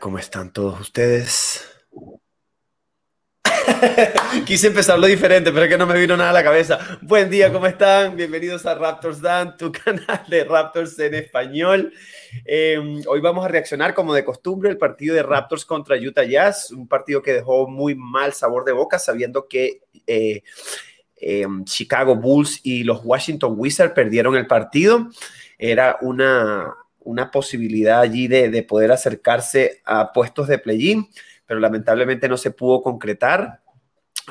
¿cómo están todos ustedes? Quise empezarlo diferente, pero es que no me vino nada a la cabeza. Buen día, ¿cómo están? Bienvenidos a Raptors Dan, tu canal de Raptors en español. Em, hoy vamos a reaccionar, como de costumbre, el partido de Raptors contra Utah Jazz, un partido que dejó muy mal sabor de boca, sabiendo que eh, em, Chicago Bulls y los Washington Wizards perdieron el partido. Era una una posibilidad allí de, poder acercarse a puestos de play-in, pero lamentablemente no se pudo concretar.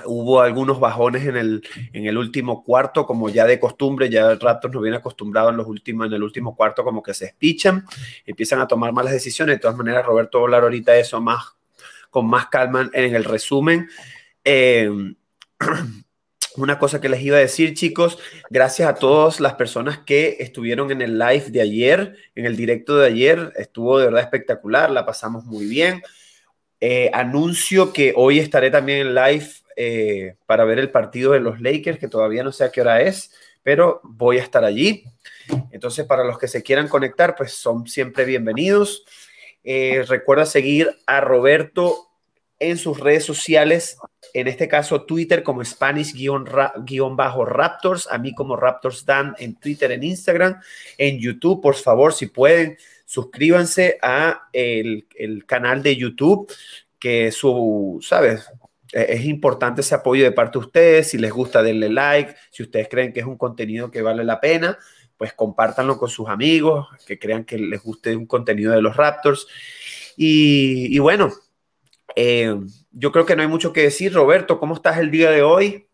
Hubo algunos bajones en el, en el último cuarto, como ya de costumbre, ya el Raptors nos viene acostumbrado en, los últimos, en el último cuarto como que se espichan, empiezan a tomar malas decisiones. De todas maneras, Roberto hablar ahorita de eso más, con más calma en el resumen. Eh, una cosa que les iba a decir, chicos, gracias a todas las personas que estuvieron en el live de ayer, en el directo de ayer, estuvo de verdad espectacular, la pasamos muy bien. Eh, anuncio que hoy estaré también en live eh, para ver el partido de los Lakers, que todavía no sé a qué hora es, pero voy a estar allí. Entonces, para los que se quieran conectar, pues son siempre bienvenidos. Eh, recuerda seguir a Roberto en sus redes sociales en este caso Twitter como Spanish-Raptors, a mí como Raptors Dan en Twitter, en Instagram, en YouTube, por favor, si pueden, suscríbanse a el, canal de YouTube, que su, ¿sabes? E, es importante ese apoyo de parte de ustedes, si les gusta denle like, si ustedes creen que es un contenido que vale la pena, pues compártanlo con sus amigos, que crean que les guste un contenido de los Raptors. Y bueno, eh, yo creo que no hay mucho que decir. Roberto, ¿cómo estás el día de hoy?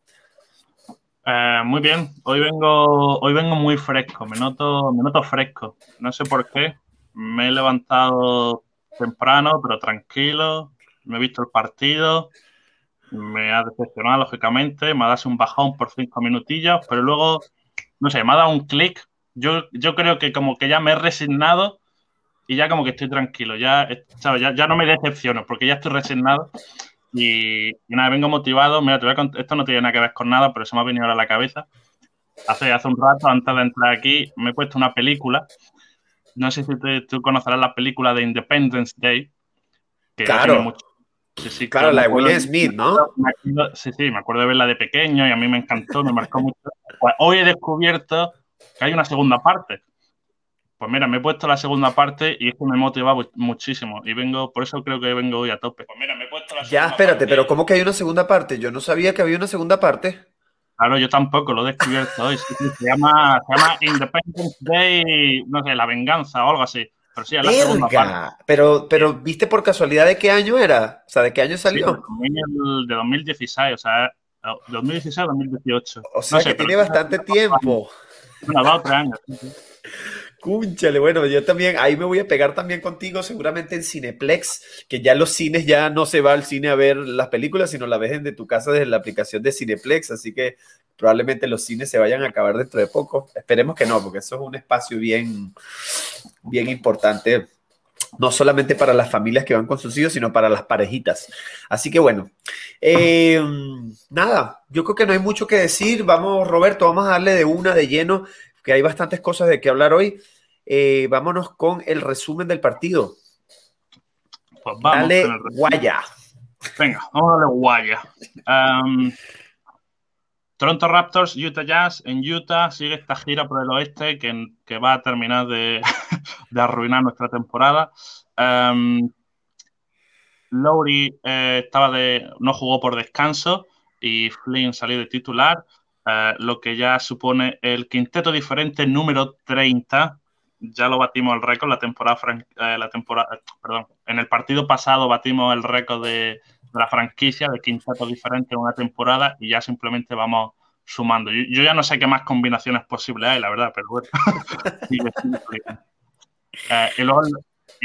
Eh, muy bien, hoy vengo, hoy vengo muy fresco, me noto, me noto fresco. No sé por qué. Me he levantado temprano, pero tranquilo. Me he visto el partido. Me ha decepcionado, lógicamente. Me ha dado un bajón por cinco minutillos, pero luego, no sé, me ha dado un clic. Yo, yo creo que como que ya me he resignado y ya como que estoy tranquilo, ya, Ya, ya no me decepciono porque ya estoy resignado y, nada, vengo motivado. Mira, esto no tiene nada que ver con nada, pero se me ha venido ahora a la cabeza. Hace, hace un rato, antes de entrar aquí, me he puesto una película. No sé si tú conocerás la película de Independence Day. claro. Sí, claro, la de Will Smith, ¿no? sí, sí, me acuerdo de verla de pequeño y a mí me encantó, me marcó mucho. Pues hoy he descubierto que hay una segunda parte. Pues mira, me he puesto la segunda parte y esto me motiva muchísimo. Y vengo, por eso creo que vengo hoy a tope. Pues mira, me he puesto la Ya, espérate, pero ¿cómo que hay una segunda parte? Yo no sabía que había una segunda parte. Claro, yo tampoco, lo he descubierto hoy. se, llama, se llama Independence Day, no sé, la venganza o algo así. Pero sí, es la segunda parte. Pero, pero, ¿viste por casualidad de qué año era? O sea, ¿de qué año salió? de 2016, o sea, 2016-2018. O sea, que tiene bastante tiempo. Bueno, dos tres años. Cúnchale, bueno, yo también, ahí me voy a pegar también contigo, seguramente en Cineplex, que ya los cines ya no se va al cine a ver las películas, sino la ves de tu casa desde la aplicación de Cineplex, así que probablemente los cines se vayan a acabar dentro de poco. Esperemos que no, porque eso es un espacio bien, bien importante, no solamente para las familias que van con sus hijos, sino para las parejitas. Así que bueno, eh, nada, yo creo que no hay mucho que decir. Vamos, Roberto, vamos a darle de una de lleno que hay bastantes cosas de qué hablar hoy. Eh, vámonos con el resumen del partido. Pues vamos Dale guaya. Venga, vamos a darle guaya. Um, Toronto Raptors, Utah Jazz. En Utah sigue esta gira por el oeste que, va a terminar de, arruinar nuestra temporada. Um, Lowry eh, estaba de, no jugó por descanso y Flynn salió de titular. Eh, lo que ya supone el quinteto diferente número 30. Ya lo batimos el récord la temporada, eh, la temporada eh, perdón, en el partido pasado batimos el récord de, la franquicia de quinteto diferente en una temporada y ya simplemente vamos sumando. Yo, ya no sé qué más combinaciones posibles hay, la verdad, pero bueno. y,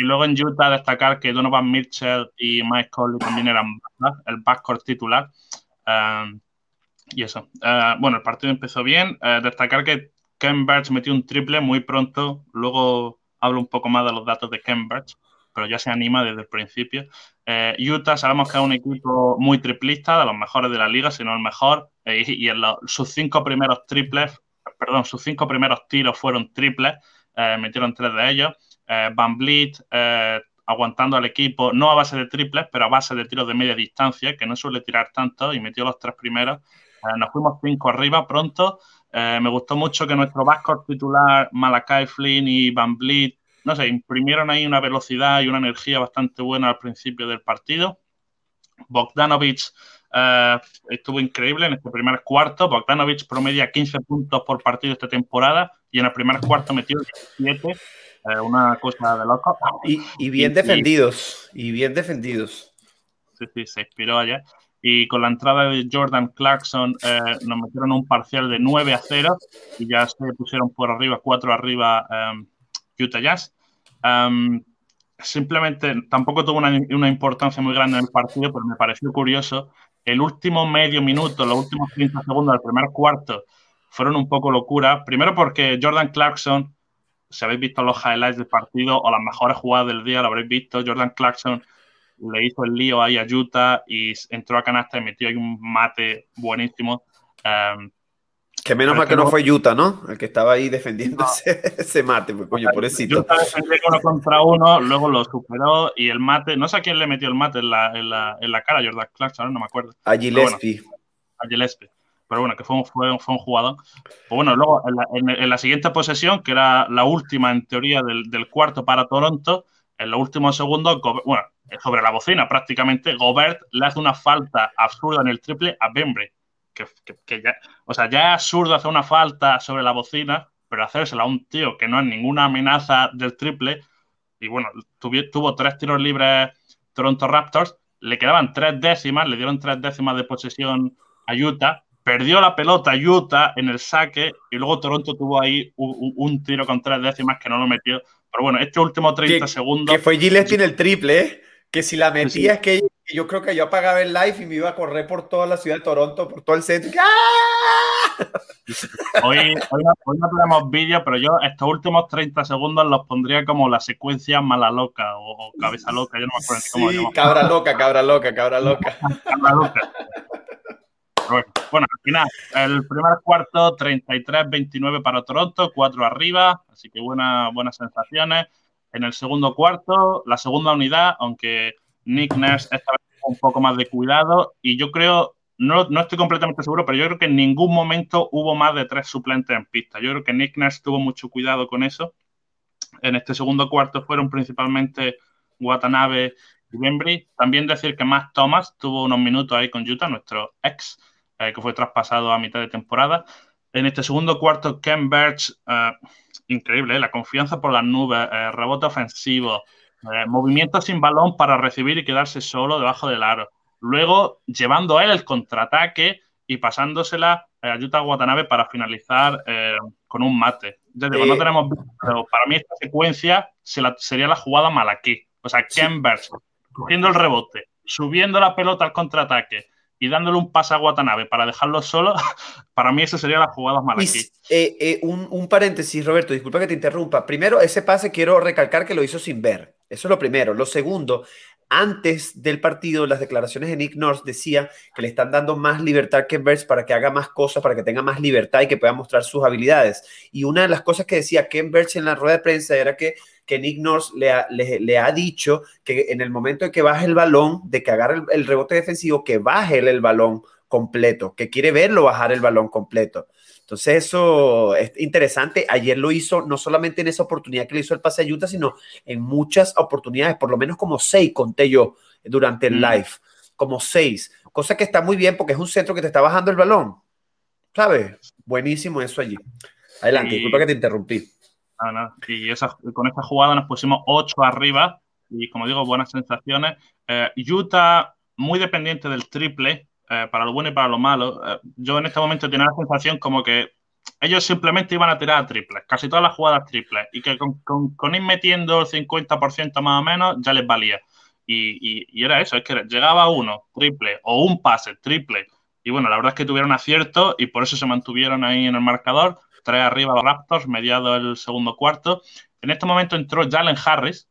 luego, en Utah destacar que Donovan Mitchell y Mike Conley también eran el backcourt titular. Y eso. Eh, bueno, el partido empezó bien. Eh, destacar que Ken metió un triple muy pronto. Luego hablo un poco más de los datos de Ken pero ya se anima desde el principio. Eh, Utah sabemos que es un equipo muy triplista, de los mejores de la liga, si no el mejor. y, en sus cinco primeros triples, perdón, sus cinco primeros tiros fueron triples. metieron tres de ellos. Van Vliet aguantando al equipo, no a base de triples, pero a base de tiros de media distancia, que no suele tirar tanto y metió los tres primeros. Nos fuimos cinco arriba pronto. Eh, me gustó mucho que nuestro backcourt titular, Malakai Flynn y Van Vliet, no sé, imprimieron ahí una velocidad y una energía bastante buena al principio del partido. Bogdanovic eh, estuvo increíble en este primer cuarto. Bogdanovic promedia 15 puntos por partido esta temporada y en el primer cuarto metió 17. Eh, una cosa de loco. Y, bien defendidos, y, bien defendidos. Sí, sí, se inspiró allá. Y con la entrada de Jordan Clarkson eh, nos metieron un parcial de 9 a 0 y ya se pusieron por arriba, 4 arriba Utah Jazz. simplemente tampoco tuvo una, una, importancia muy grande en el partido, pero me pareció curioso el último medio minuto, los últimos 30 segundos del primer cuarto fueron un poco locura. Primero porque Jordan Clarkson, si habéis visto los highlights del partido o las mejores jugadas del día, lo habréis visto. Jordan Clarkson le hizo el lío ahí a Utah y entró a canasta y metió ahí un mate buenísimo. Um, que menos mal que no fue Utah, ¿no? El que estaba ahí defendiendo ese, mate, pues, coño, pobrecito. Utah defendió uno contra uno, luego lo superó y el mate, no sé a quién le metió el mate en la, en la, en la cara, Jordan Clarkson, no me acuerdo. A Gillespie. a Gillespie. Pero bueno, que fue un, fue, fue un jugador. Pues bueno, luego en la, siguiente posesión, que era la última en teoría del, del cuarto para Toronto, en los últimos segundos, bueno, sobre la bocina prácticamente, Gobert le hace una falta absurda en el triple a Bembry que, ya, o sea, ya es absurdo hacer una falta sobre la bocina, pero hacérsela a un tío que no es ninguna amenaza del triple, y bueno, tuvo, tres tiros libres Toronto Raptors, le quedaban tres décimas, le dieron tres décimas de posesión a Utah, perdió la pelota Utah en el saque y luego Toronto tuvo ahí un, tiro con tres décimas que no lo metió. Pero bueno, este último 30 segundos. Que fue Gillespie en el triple, ¿eh? que si la metía es que yo creo que yo apagaba el live y me iba a correr por toda la ciudad de Toronto, por todo el centro. ¡Ah! Hoy, hoy, no, tenemos vídeo, pero yo estos últimos 30 segundos los pondría como la secuencia mala loca o, cabeza loca, yo no me acuerdo cómo Sí, cabra loca, cabra loca, cabra loca. cabra loca. Bueno, al final, el primer cuarto, 33-29 para Toronto, 4 arriba, así que buena, buenas sensaciones. En el segundo cuarto, la segunda unidad, aunque Nick Nurse esta vez un poco más de cuidado y yo creo, no, no, estoy completamente seguro, pero yo creo que en ningún momento hubo más de tres suplentes en pista. Yo creo que Nick Nurse tuvo mucho cuidado con eso. En este segundo cuarto fueron principalmente Watanabe y Bembry. También decir que Matt Thomas tuvo unos minutos ahí con Utah, nuestro ex, eh, que fue traspasado a mitad de temporada. En este segundo cuarto, Ken Birch, eh, increíble, eh, la confianza por las nubes, rebote ofensivo, movimiento sin balón para recibir y quedarse solo debajo del aro. Luego llevando a él el contraataque y pasándosela a Yuta Watanabe para finalizar con un mate. no tenemos, pero para mí esta secuencia sería la jugada malaquí. O sea, Chambers cogiendo el rebote, subiendo la pelota al contraataque y dándole un pase a Watanabe para dejarlo solo, para mí eso sería la jugada malaquí. Eh, un, un, paréntesis, Roberto, disculpa que te interrumpa. Primero, ese pase quiero recalcar que lo hizo sin ver. Eso es lo primero. Lo segundo, antes del partido, las declaraciones de Nick Nurse decía que le están dando más libertad que Burns para que haga más cosas, para que tenga más libertad y que pueda mostrar sus habilidades. Y una de las cosas que decía Ken Burns en la rueda de prensa era que, que Nick Nurse le ha, le, ha, dicho que en el momento en que baje el balón, de que agarre el, rebote defensivo, que baje el balón completo, que quiere verlo bajar el balón completo. Entonces eso es interesante. Ayer lo hizo no solamente en esa oportunidad que le hizo el pase a Utah, sino en muchas oportunidades, por lo menos como seis conté yo durante el live, como seis. Cosa que está muy bien porque es un centro que te está bajando el balón. ¿Sabes? Buenísimo eso allí. Adelante, disculpa que te interrumpí. Y con esta jugada nos pusimos ocho arriba y como digo, buenas sensaciones. Eh, Utah muy dependiente del triple, eh, para lo bueno y para lo malo, eh, yo en este momento tenía la sensación como que ellos simplemente iban a tirar a triples, casi todas las jugadas triples, y que con, con, ir metiendo el 50% más o menos ya les valía. Y, y, era eso, es que llegaba uno, triple, o un pase, triple. Y bueno, la verdad es que tuvieron acierto y por eso se mantuvieron ahí en el marcador. Tres arriba los Raptors, mediado el segundo cuarto. En este momento entró Jalen Harris,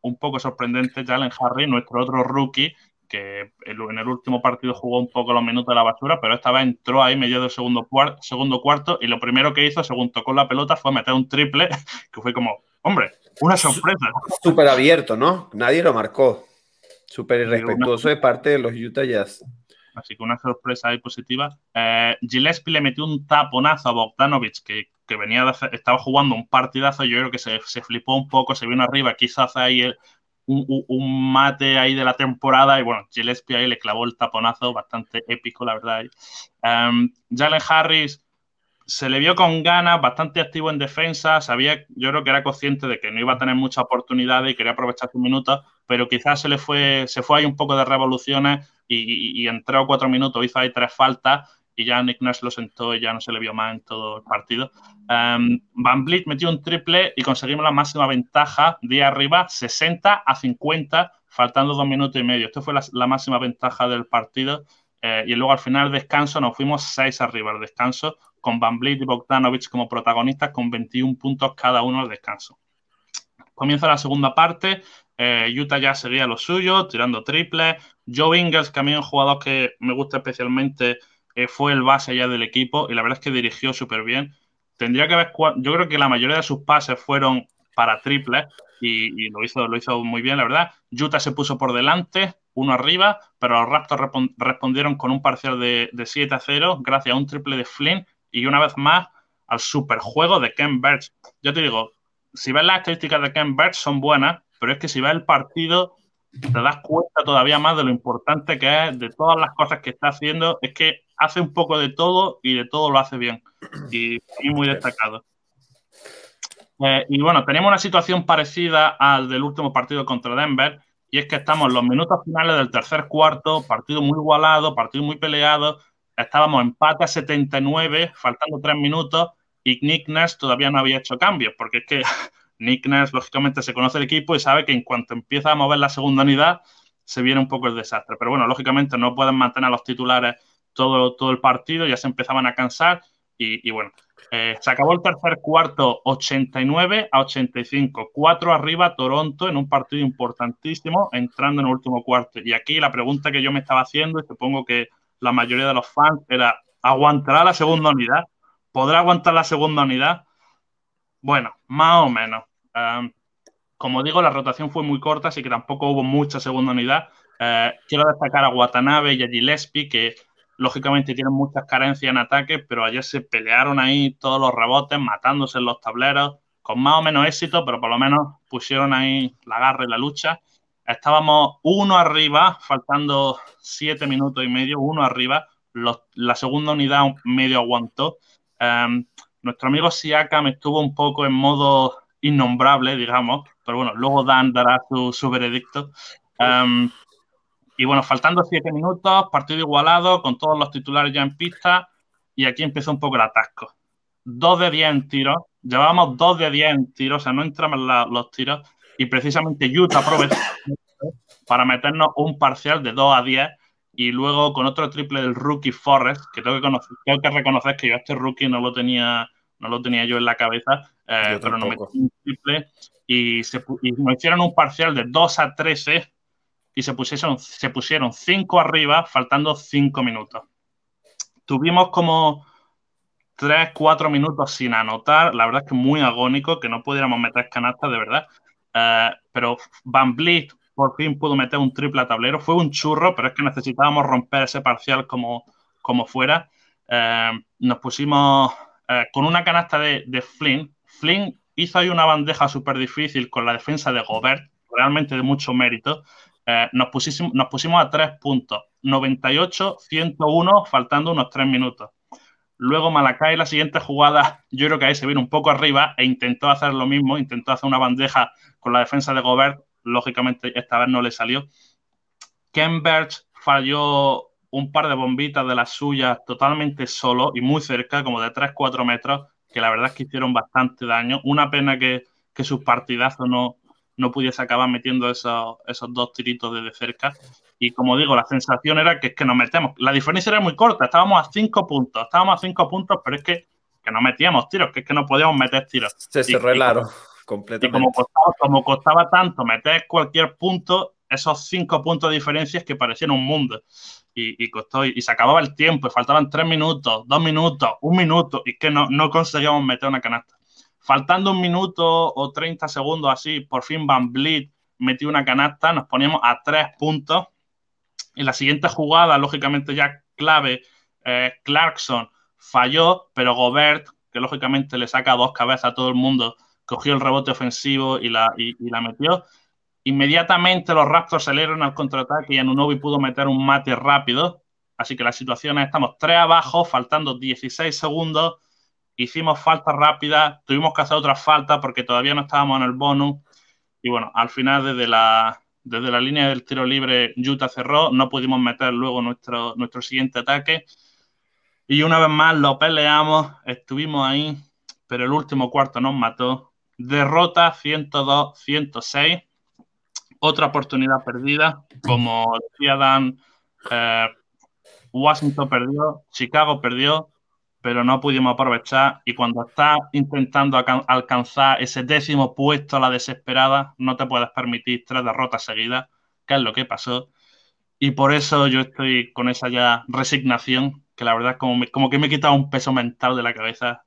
un poco sorprendente, Jalen Harris, nuestro otro rookie, que en el último partido jugó un poco los minutos de la basura, pero esta vez entró ahí medio del segundo, segundo cuarto y lo primero que hizo, según tocó la pelota, fue meter un triple, que fue como, hombre, una sorpresa. Súper abierto, ¿no? Nadie lo marcó. Súper irrespetuoso de parte de los Utah Jazz. Así que una sorpresa ahí positiva. Eh, Gillespie le metió un taponazo a Bogdanovich, que, que venía estaba jugando un partidazo. Yo creo que se, se, flipó un poco, se vino arriba, hacer ahí el, un, mate ahí de la temporada y bueno, Gillespie ahí le clavó el taponazo, bastante épico, la verdad. Um, Jalen Harris se le vio con ganas, bastante activo en defensa, sabía, yo creo que era consciente de que no iba a tener mucha oportunidad y quería aprovechar sus minutos, pero quizás se le fue, se fue ahí un poco de revoluciones y, y, en tres o cuatro minutos hizo ahí tres faltas y ya Nick Nurse lo sentó y ya no se le vio más en todo el partido. Um, Van Vliet metió un triple y conseguimos la máxima ventaja de arriba, 60 a 50, faltando dos minutos y medio. Esto fue la, máxima ventaja del partido. Eh, y luego al final descanso nos fuimos seis arriba al descanso, con Van Vliet y Bogdanovich como protagonistas, con 21 puntos cada uno al descanso. Comienza la segunda parte. Eh, Utah ya seguía lo suyo, tirando triples. Joe Ingles, que a mí es un jugador que me gusta especialmente, eh, fue el base ya del equipo y la verdad es que dirigió súper bien. Tendría que haber, yo creo que la mayoría de sus pases fueron para triples y, lo, hizo, lo hizo muy bien, la verdad. Utah se puso por delante, uno arriba, pero los Raptors respondieron con un parcial de, de 7 a 0 gracias a un triple de Flynn y una vez más al superjuego de Ken Birch. Yo te digo, si ves las estadísticas de Ken Birch son buenas, pero es que si ves el partido te das cuenta todavía más de lo importante que es, de todas las cosas que está haciendo. Es que hace un poco de todo y de todo lo hace bien. Y, muy destacado. Eh, y bueno, tenemos una situación parecida al del último partido contra Denver, y es que estamos en los minutos finales del tercer cuarto, partido muy igualado, partido muy peleado, estábamos empate a 79, faltando tres minutos, y Nick Nurse todavía no había hecho cambios, porque es que Nick Nurse, lógicamente, se conoce el equipo y sabe que en cuanto empieza a mover la segunda unidad, se viene un poco el desastre. Pero bueno, lógicamente no pueden mantener a los titulares todo, todo el partido, ya se empezaban a cansar y, bueno, eh, se acabó el tercer cuarto 89 a 85, cuatro arriba Toronto en un partido importantísimo, entrando en el último cuarto. Y aquí la pregunta que yo me estaba haciendo, y supongo que la mayoría de los fans, era, ¿aguantará la segunda unidad? ¿Podrá aguantar la segunda unidad? Bueno, más o menos. como digo, la rotación fue muy corta, así que tampoco hubo mucha segunda unidad. Eh, quiero destacar a Watanabe y a Gillespie, que lógicamente tienen muchas carencias en ataque, pero ayer se pelearon ahí todos los rebotes, matándose en los tableros, con más o menos éxito, pero por lo menos pusieron ahí la garra y la lucha. Estábamos uno arriba, faltando siete minutos y medio, uno arriba. la segunda unidad medio aguantó. Em, nuestro amigo Siakam estuvo un poco en modo innombrable, digamos, pero bueno, luego Dan dará su, veredicto. Y bueno, faltando siete minutos, partido igualado, con todos los titulares ya en pista, y aquí empezó un poco el atasco. Dos de diez en tiros, llevábamos dos de diez en tiros, o sea, no entramos los tiros, y precisamente Utah aprovechó para meternos un parcial de 2 a 10 y luego con otro triple del rookie Forrest, que tengo que, tengo que reconocer que yo este rookie no lo tenía, no lo tenía yo en la cabeza, eh, pero no metí un triple y, se, y nos hicieron un parcial de 2 a 13 y se pusieron, se pusieron cinco arriba, faltando cinco minutos. Tuvimos como tres, cuatro minutos sin anotar, la verdad es que muy agónico, que no pudiéramos meter canastas de verdad. Eh, pero Van Vliet por fin pudo meter un triple a tablero. Fue un churro, pero es que necesitábamos romper ese parcial como, como fuera. Eh, nos pusimos eh, con una canasta de, de, Flynn. Flynn hizo ahí una bandeja súper difícil con la defensa de Gobert, realmente de mucho mérito. Eh, nos, pusimos, nos pusimos a tres puntos, 98-101, faltando unos tres minutos. Luego Malakai, la siguiente jugada, yo creo que ahí se vino un poco arriba e intentó hacer lo mismo, intentó hacer una bandeja con la defensa de Gobert, lógicamente esta vez no le salió. Ken falló un par de bombitas de las suyas totalmente solo y muy cerca, como de 3-4 metros, que la verdad es que hicieron bastante daño. Una pena que, que sus partidazos no, no pudiese acabar metiendo esos, esos dos tiritos desde cerca. Y como digo, la sensación era que es que nos metemos. La diferencia era muy corta, estábamos a cinco puntos, estábamos a cinco puntos, pero es que, que no metíamos tiros, que es que no podíamos meter tiros. Se cerró el completamente. Y como costaba, como costaba tanto meter cualquier punto, esos cinco puntos de diferencia que parecían un mundo. Y, costó, y, se acababa el tiempo, y faltaban tres minutos, dos minutos, un minuto, y que no, no conseguíamos meter una canasta. Faltando un minuto o 30 segundos así, por fin Van Vliet metió una canasta, nos poníamos a tres puntos. En la siguiente jugada, lógicamente ya clave, eh, Clarkson falló, pero Gobert, que lógicamente le saca dos cabezas a todo el mundo, cogió el rebote ofensivo y la, y, la metió. Inmediatamente los Raptors salieron al contraataque y Anunobi pudo meter un mate rápido. Así que la situación es, estamos tres abajo, faltando 16 segundos. Hicimos falta rápida, tuvimos que hacer otra falta porque todavía no estábamos en el bonus. Y bueno, al final desde la, desde la línea del tiro libre Utah cerró, no pudimos meter luego nuestro, nuestro siguiente ataque. Y una vez más lo peleamos, estuvimos ahí, pero el último cuarto nos mató. Derrota 102-106. Otra oportunidad perdida. Como decía Dan, eh, Washington perdió, Chicago perdió, pero no pudimos aprovechar. Y cuando estás intentando alcanzar ese décimo puesto a la desesperada, no te puedes permitir tres derrotas seguidas, que es lo que pasó. Y por eso yo estoy con esa ya resignación, que la verdad como, como que me he quitado un peso mental de la cabeza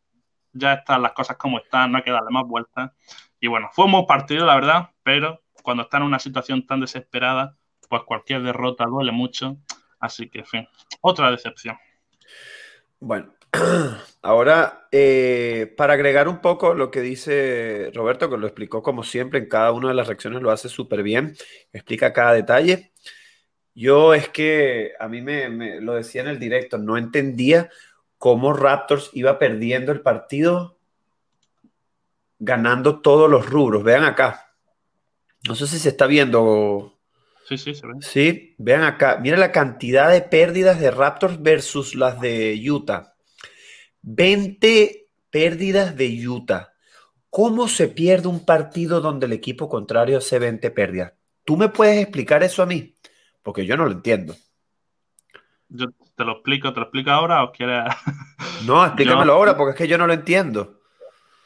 ya están las cosas como están, no hay que darle más vueltas. Y bueno, fue un buen partido, la verdad, pero cuando está en una situación tan desesperada, pues cualquier derrota duele mucho. Así que, en fin, otra decepción. Bueno, ahora, eh, para agregar un poco lo que dice Roberto, que lo explicó como siempre, en cada una de las reacciones lo hace súper bien, explica cada detalle. Yo es que a mí me, lo decía en el directo, no entendía cómo Raptors iba perdiendo el partido, ganando todos los rubros. Vean acá. No sé si se está viendo. Sí, sí, se ve. Sí, vean acá. Mira la cantidad de pérdidas de Raptors versus las de Utah. 20 pérdidas de Utah. ¿Cómo se pierde un partido donde el equipo contrario hace 20 pérdidas? ¿Tú me puedes explicar eso a mí? Porque yo no lo entiendo. Yo te lo explico, te lo explico ahora o quieres. No, explícamelo ahora porque es que yo no lo entiendo.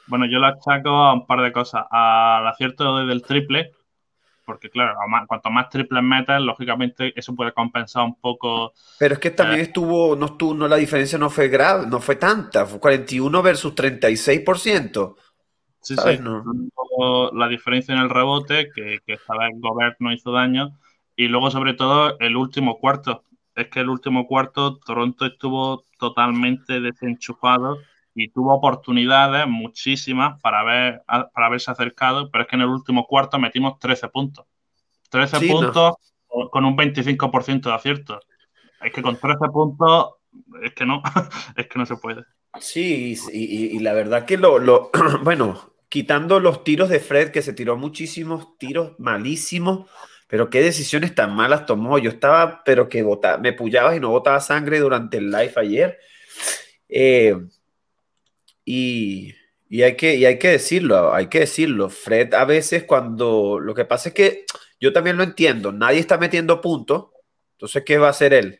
Bueno, yo lo achaco a un par de cosas. Al acierto del triple, porque claro, cuanto más triples metas, lógicamente eso puede compensar un poco. Pero es que también eh, estuvo, no estuvo, no, la diferencia no fue grave, no fue tanta, fue 41 versus 36%. Sí, sí, no. la diferencia en el rebote, que, que esta vez Gobert no hizo daño, y luego sobre todo el último cuarto, es que el último cuarto Toronto estuvo totalmente desenchufado y tuvo oportunidades muchísimas para, ver, para haberse acercado, pero es que en el último cuarto metimos 13 puntos. 13 puntos con un 25% de acierto. Es que con 13 puntos es que no, es que no se puede. Sí, y, y la verdad que lo, lo, bueno, quitando los tiros de Fred, que se tiró muchísimos tiros malísimos, pero qué decisiones tan malas tomó. Yo estaba, pero que votaba, me puyabas y no botaba sangre durante el live ayer. Eh, y, hay que, y hay que decirlo, hay que decirlo. Fred a veces cuando, lo que pasa es que yo también lo entiendo, nadie está metiendo puntos, entonces, ¿qué va a hacer él?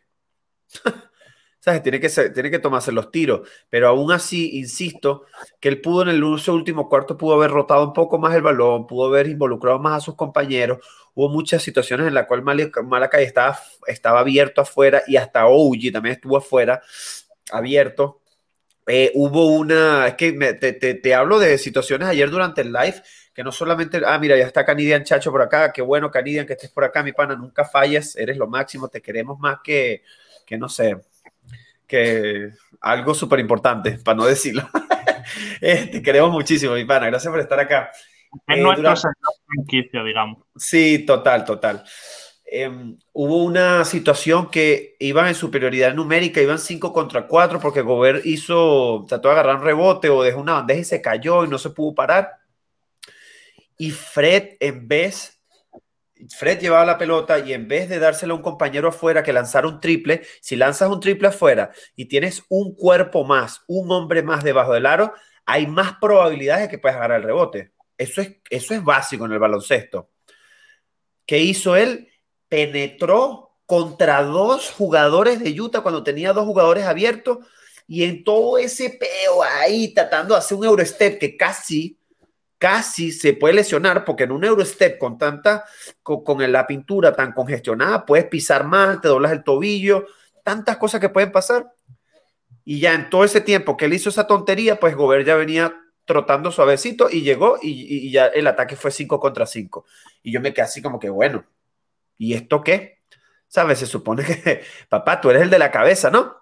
¿Sabes? Tiene que, tiene que tomarse los tiros, pero aún así, insisto, que él pudo en el último cuarto, pudo haber rotado un poco más el balón, pudo haber involucrado más a sus compañeros, hubo muchas situaciones en las cuales Malakai estaba, estaba abierto afuera y hasta Ouji también estuvo afuera, abierto. Eh, hubo una, es que te, te, hablo de situaciones ayer durante el live, que no solamente, ah, mira, ya está Canidian Chacho por acá, qué bueno Canidian que estés por acá, mi pana, nunca fallas, eres lo máximo, te queremos más que, que no sé, que algo súper importante, para no decirlo. Eh, te queremos muchísimo, mi pana, gracias por estar acá. Es eh, nuestro franquicia, digamos. Sí, total, total. Em, hubo una situación que iban en superioridad numérica, iban 5 contra 4 porque Gobert hizo, trató de agarrar un rebote o dejó una bandeja y se cayó y no se pudo parar. Y Fred, en vez, Fred llevaba la pelota y en vez de dársela a un compañero afuera que lanzara un triple, si lanzas un triple afuera y tienes un cuerpo más, un hombre más debajo del aro, hay más probabilidades de que puedas agarrar el rebote. Eso es, eso es básico en el baloncesto. ¿Qué hizo él? Penetró contra dos jugadores de Utah cuando tenía dos jugadores abiertos y en todo ese peo ahí tratando de hacer un Eurostep que casi, casi se puede lesionar porque en un Eurostep con tanta, con, con, la pintura tan congestionada, puedes pisar mal, te doblas el tobillo, tantas cosas que pueden pasar. Y ya en todo ese tiempo que él hizo esa tontería, pues Gobert ya venía trotando suavecito y llegó y, ya el ataque fue 5 contra 5. Y yo me quedé así como que, bueno, ¿y esto qué? ¿Sabes? Se supone que, papá, tú eres el de la cabeza, ¿no?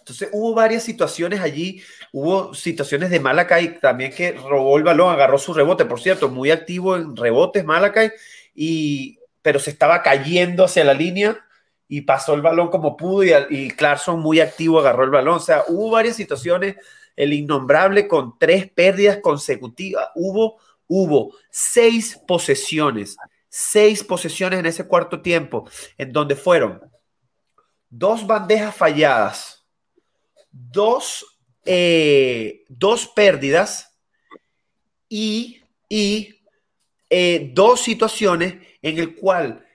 Entonces hubo varias situaciones allí, hubo situaciones de Malakai también que robó el balón, agarró su rebote, por cierto, muy activo en rebotes Malakai, y, pero se estaba cayendo hacia la línea y pasó el balón como pudo y, y Clarkson muy activo agarró el balón. O sea, hubo varias situaciones, el innombrable con tres pérdidas consecutivas, hubo, hubo seis posesiones, seis posesiones en ese cuarto tiempo, en donde fueron dos bandejas falladas dos, eh, dos pérdidas y, y eh, dos situaciones en el cual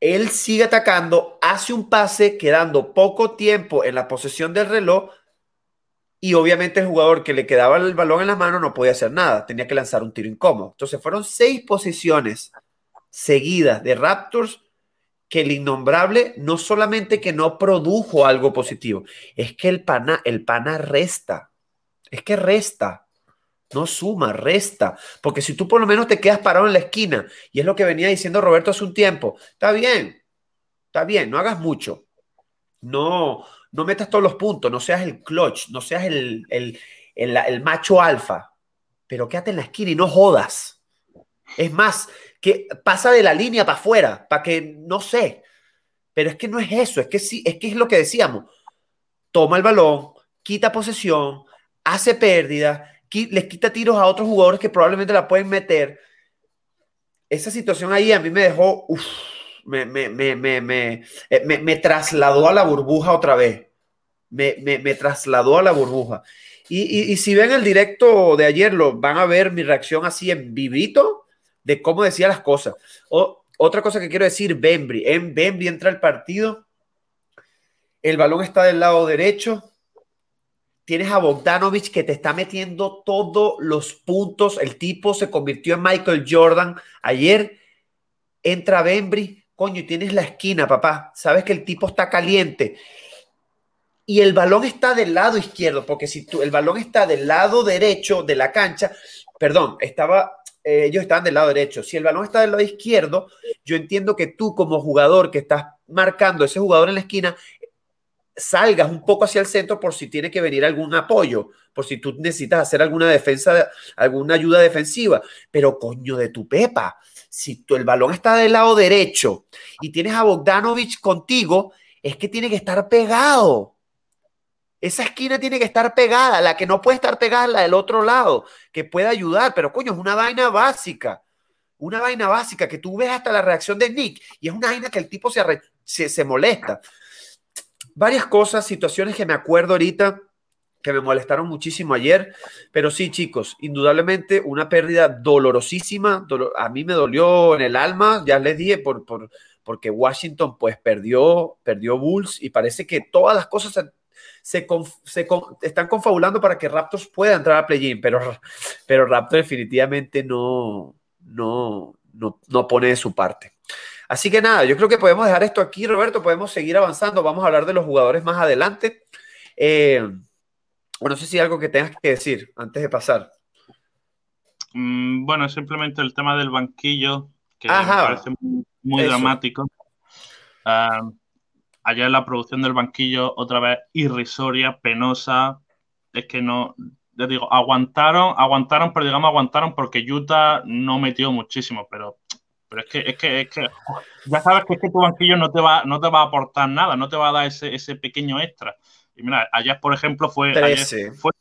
él sigue atacando, hace un pase quedando poco tiempo en la posesión del reloj y obviamente el jugador que le quedaba el balón en la mano no podía hacer nada, tenía que lanzar un tiro incómodo. Entonces fueron seis posiciones seguidas de Raptors que el innombrable no solamente que no produjo algo positivo, es que el pana, el pana resta. Es que resta. No suma, resta. Porque si tú por lo menos te quedas parado en la esquina, y es lo que venía diciendo Roberto hace un tiempo, está bien, está bien, no hagas mucho. No, no metas todos los puntos, no seas el clutch, no seas el, el, el macho alfa, pero quédate en la esquina y no jodas. Es más, que pasa de la línea para afuera, para que no sé. Pero es que no es eso, es que sí, es que es lo que decíamos. Toma el balón, quita posesión, hace pérdida, les quita tiros a otros jugadores que probablemente la pueden meter. Esa situación ahí a mí me dejó, uf, me, me, me, eh, me, me, trasladó a la burbuja otra vez. Me, trasladó a la burbuja. Y, y, y, si ven el directo de ayer, lo van a ver mi reacción así en vivito de cómo decía las cosas. O, otra cosa que quiero decir, Bembry. En Bembry entra el partido, el balón está del lado derecho, tienes a Bogdanovich que te está metiendo todos los puntos, el tipo se convirtió en Michael Jordan ayer, entra Bembry, coño, y tienes la esquina, papá, sabes que el tipo está caliente. Y el balón está del lado izquierdo, porque si tú, el balón está del lado derecho de la cancha, perdón, estaba eh, ellos estaban del lado derecho. Si el balón está del lado izquierdo, yo entiendo que tú como jugador que estás marcando ese jugador en la esquina, salgas un poco hacia el centro por si tiene que venir algún apoyo, por si tú necesitas hacer alguna defensa, alguna ayuda defensiva. Pero coño de tu pepa, si tú, el balón está del lado derecho y tienes a Bogdanovich contigo, es que tiene que estar pegado. Esa esquina tiene que estar pegada, la que no puede estar pegada es la del otro lado, que puede ayudar, pero coño, es una vaina básica, una vaina básica que tú ves hasta la reacción de Nick y es una vaina que el tipo se, se, molesta. Varias cosas, situaciones que me acuerdo ahorita que me molestaron muchísimo ayer, pero sí, chicos, indudablemente una pérdida dolorosísima, a mí me dolió en el alma, ya les dije, por, por, porque Washington pues perdió, perdió Bulls y parece que todas las cosas se, están confabulando para que Raptors pueda entrar a play-in, pero, pero Raptors definitivamente no, no, no, pone de su parte. Así que nada, yo creo que podemos dejar esto aquí, Roberto, podemos seguir avanzando, vamos a hablar de los jugadores más adelante. Eh, no sé si hay algo que tengas que decir antes de pasar. Mm, bueno, simplemente el tema del banquillo, que me parece muy, dramático. Ah, allá en la producción del banquillo, otra vez irrisoria, penosa. Es que no, les digo, aguantaron, aguantaron, pero digamos aguantaron porque Utah no metió muchísimo, pero, pero es que, es que, es que ya sabes que, es que tu banquillo no te va, no te va a aportar nada, no te va a dar ese, ese pequeño extra. Y mira, ayer, por ejemplo, fue, fue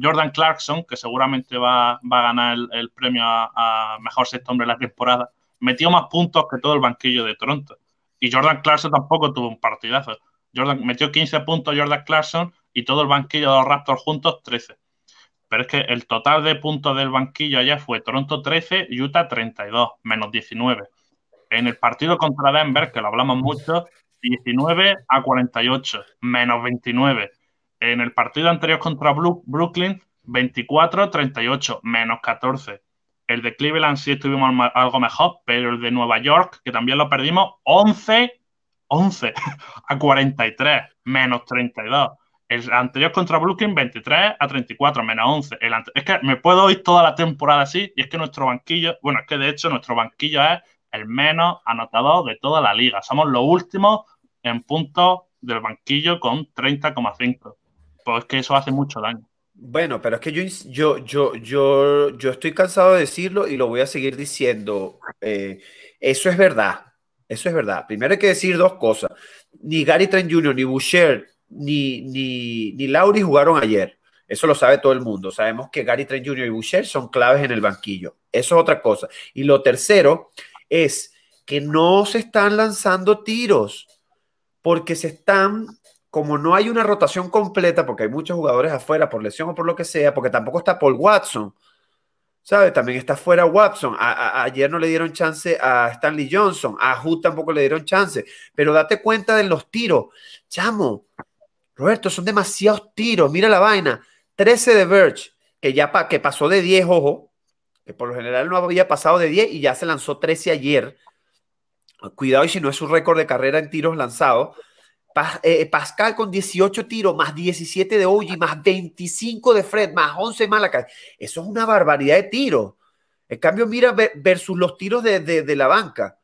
Jordan Clarkson, que seguramente va, a ganar el, premio a, a, mejor sexto hombre de la temporada, metió más puntos que todo el banquillo de Toronto. Y Jordan Clarkson tampoco tuvo un partidazo. Jordan metió 15 puntos Jordan Clarkson y todo el banquillo de los Raptors juntos 13. Pero es que el total de puntos del banquillo allá fue Toronto 13, Utah 32, menos 19. En el partido contra Denver, que lo hablamos mucho, 19 a 48, menos 29. En el partido anterior contra Brooklyn, 24 a 38, menos 14. El de Cleveland sí estuvimos algo mejor, pero el de Nueva York, que también lo perdimos, 11, 11 a 43, menos 32. El anterior contra Brooklyn, 23 a 34, menos 11. El es que me puedo ir toda la temporada así, y es que nuestro banquillo, bueno, es que de hecho nuestro banquillo es el menos anotador de toda la liga. Somos los últimos en puntos del banquillo con 30,5. Pues es que eso hace mucho daño. Bueno, pero es que yo, yo, yo, yo, yo estoy cansado de decirlo y lo voy a seguir diciendo. Eh, eso es verdad. Eso es verdad. Primero hay que decir dos cosas. Ni Gary Trent Jr., ni Boucher, ni, ni, ni Lauri jugaron ayer. Eso lo sabe todo el mundo. Sabemos que Gary Trent Jr. y Boucher son claves en el banquillo. Eso es otra cosa. Y lo tercero es que no se están lanzando tiros porque se están, como no hay una rotación completa, porque hay muchos jugadores afuera por lesión o por lo que sea, porque tampoco está Paul Watson, ¿sabes? También está fuera Watson. ayer no le dieron chance a Stanley Johnson, a Hood tampoco le dieron chance, pero date cuenta de los tiros. Chamo, Roberto, son demasiados tiros, mira la vaina. 13 de Verge, que ya que pasó de 10, ojo, que por lo general no había pasado de 10 y ya se lanzó 13 ayer. Cuidado y si no es su récord de carrera en tiros lanzados. Eh, Pascal con 18 tiros, más 17 de OG, más 25 de Fred, más 11 de Malakai. Eso es una barbaridad de tiros. En cambio, mira versus los tiros de, la banca.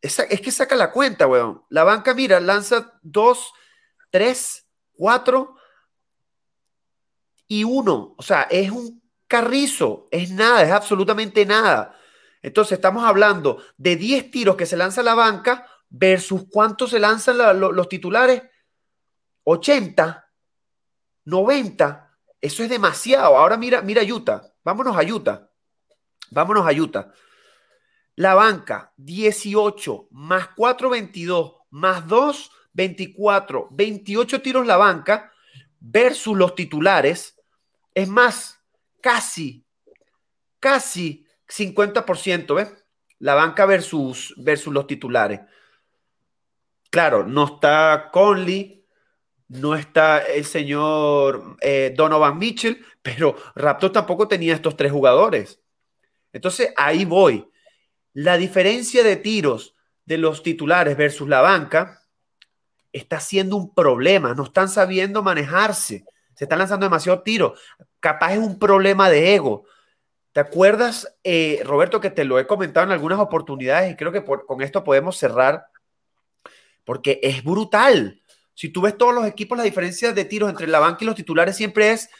Es, es, que saca la cuenta, weón. La banca, mira, lanza 2, 3, 4 y 1. O sea, es un carrizo. Es nada, es absolutamente nada. Entonces estamos hablando de 10 tiros que se lanza la banca versus cuántos se lanzan los titulares. 80, 90. Eso es demasiado. Ahora mira, mira Utah. Vámonos a Utah. Vámonos a Utah. La banca, 18 más 4, 22 más 2, 24. 28 tiros la banca versus los titulares. Es más, casi, casi 50%, ¿ves? La banca versus, versus los titulares. Claro, no está Conley, no está el señor eh, Donovan Mitchell, pero Raptor tampoco tenía estos tres jugadores. Entonces ahí voy. La diferencia de tiros de los titulares versus la banca está siendo un problema. No están sabiendo manejarse. Se están lanzando demasiados tiros. Capaz es un problema de ego. ¿Te acuerdas, eh, Roberto, que te lo he comentado en algunas oportunidades y creo que con esto podemos cerrar? Porque es brutal. Si tú ves todos los equipos, la diferencia de tiros entre la banca y los titulares siempre es,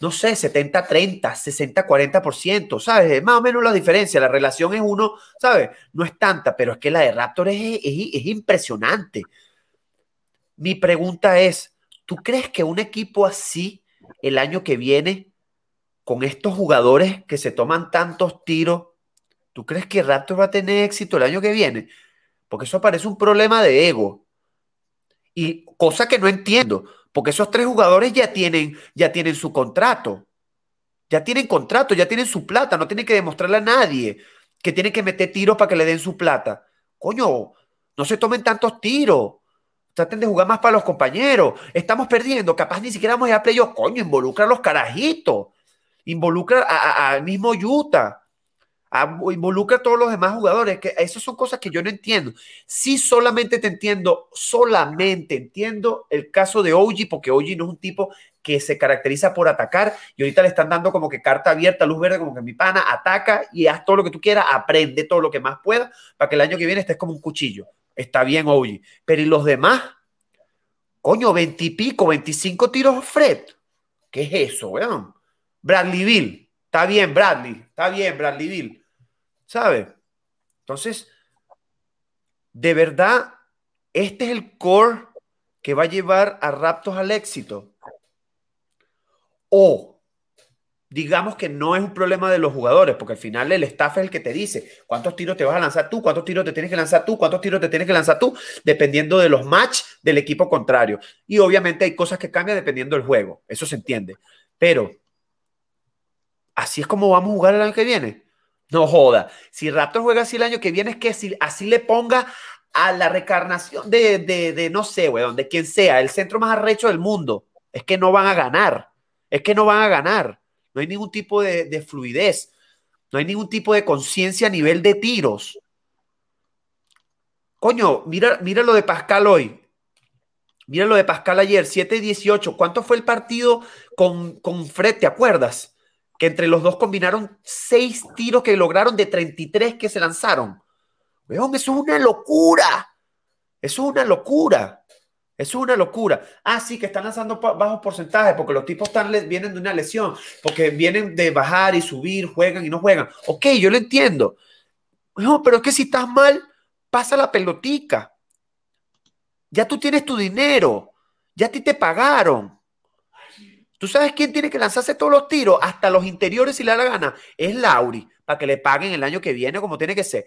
no sé, 70-30, 60-40%, ¿sabes? Es más o menos la diferencia. La relación es uno, ¿sabes? No es tanta, pero es que la de Raptor es, es impresionante. Mi pregunta es, ¿tú crees que un equipo así el año que viene con estos jugadores que se toman tantos tiros, ¿tú crees que Raptors va a tener éxito el año que viene? Porque eso parece un problema de ego. Y cosa que no entiendo, porque esos tres jugadores ya tienen, ya tienen su contrato. Ya tienen contrato, ya tienen su plata, no tienen que demostrarle a nadie que tienen que meter tiros para que le den su plata. Coño, no se tomen tantos tiros. Traten de jugar más para los compañeros. Estamos perdiendo. Capaz ni siquiera vamos a ir a playoff. Coño, involucra a los carajitos involucra al mismo Utah, involucra a todos los demás jugadores, que esas son cosas que yo no entiendo. Sí, solamente te entiendo, solamente entiendo el caso de OG, porque OG no es un tipo que se caracteriza por atacar y ahorita le están dando como que carta abierta, luz verde, como que mi pana ataca y haz todo lo que tú quieras, aprende todo lo que más pueda para que el año que viene estés como un cuchillo. Está bien, OG. Pero ¿y los demás? Coño, veintipico, veinticinco tiros Fred. ¿Qué es eso, weón? Bradley Bill. Está bien, Bradley. Está bien, Bradley Bill. ¿Sabe? Entonces, de verdad, este es el core que va a llevar a Raptors al éxito. O digamos que no es un problema de los jugadores, porque al final el staff es el que te dice cuántos tiros te vas a lanzar tú, cuántos tiros te tienes que lanzar tú, cuántos tiros te tienes que lanzar tú, dependiendo de los match del equipo contrario. Y obviamente hay cosas que cambian dependiendo del juego, eso se entiende. Pero así es como vamos a jugar el año que viene. No joda. Si Raptor juega así el año que viene, es que si, así le ponga a la recarnación de, de, no sé, weón, de quien sea, el centro más arrecho del mundo. Es que no van a ganar. Es que no van a ganar. No hay ningún tipo de, fluidez. No hay ningún tipo de conciencia a nivel de tiros. Coño, mira, mira lo de Pascal hoy. Mira lo de Pascal ayer, 7-18. ¿Cuánto fue el partido con, con Fred? ¿Te acuerdas? Que entre los dos combinaron seis tiros que lograron de 33 que se lanzaron. Weón, eso es una locura. Eso es una locura. Eso es una locura. Ah, sí, que están lanzando bajos porcentajes porque los tipos están, vienen de una lesión, porque vienen de bajar y subir, juegan y no juegan. Ok, yo lo entiendo. Pero es que si estás mal, pasa la pelotica. Ya tú tienes tu dinero. Ya a ti te pagaron. ¿Tú sabes quién tiene que lanzarse todos los tiros? Hasta los interiores si le da la gana. Es Lauri, para que le paguen el año que viene como tiene que ser.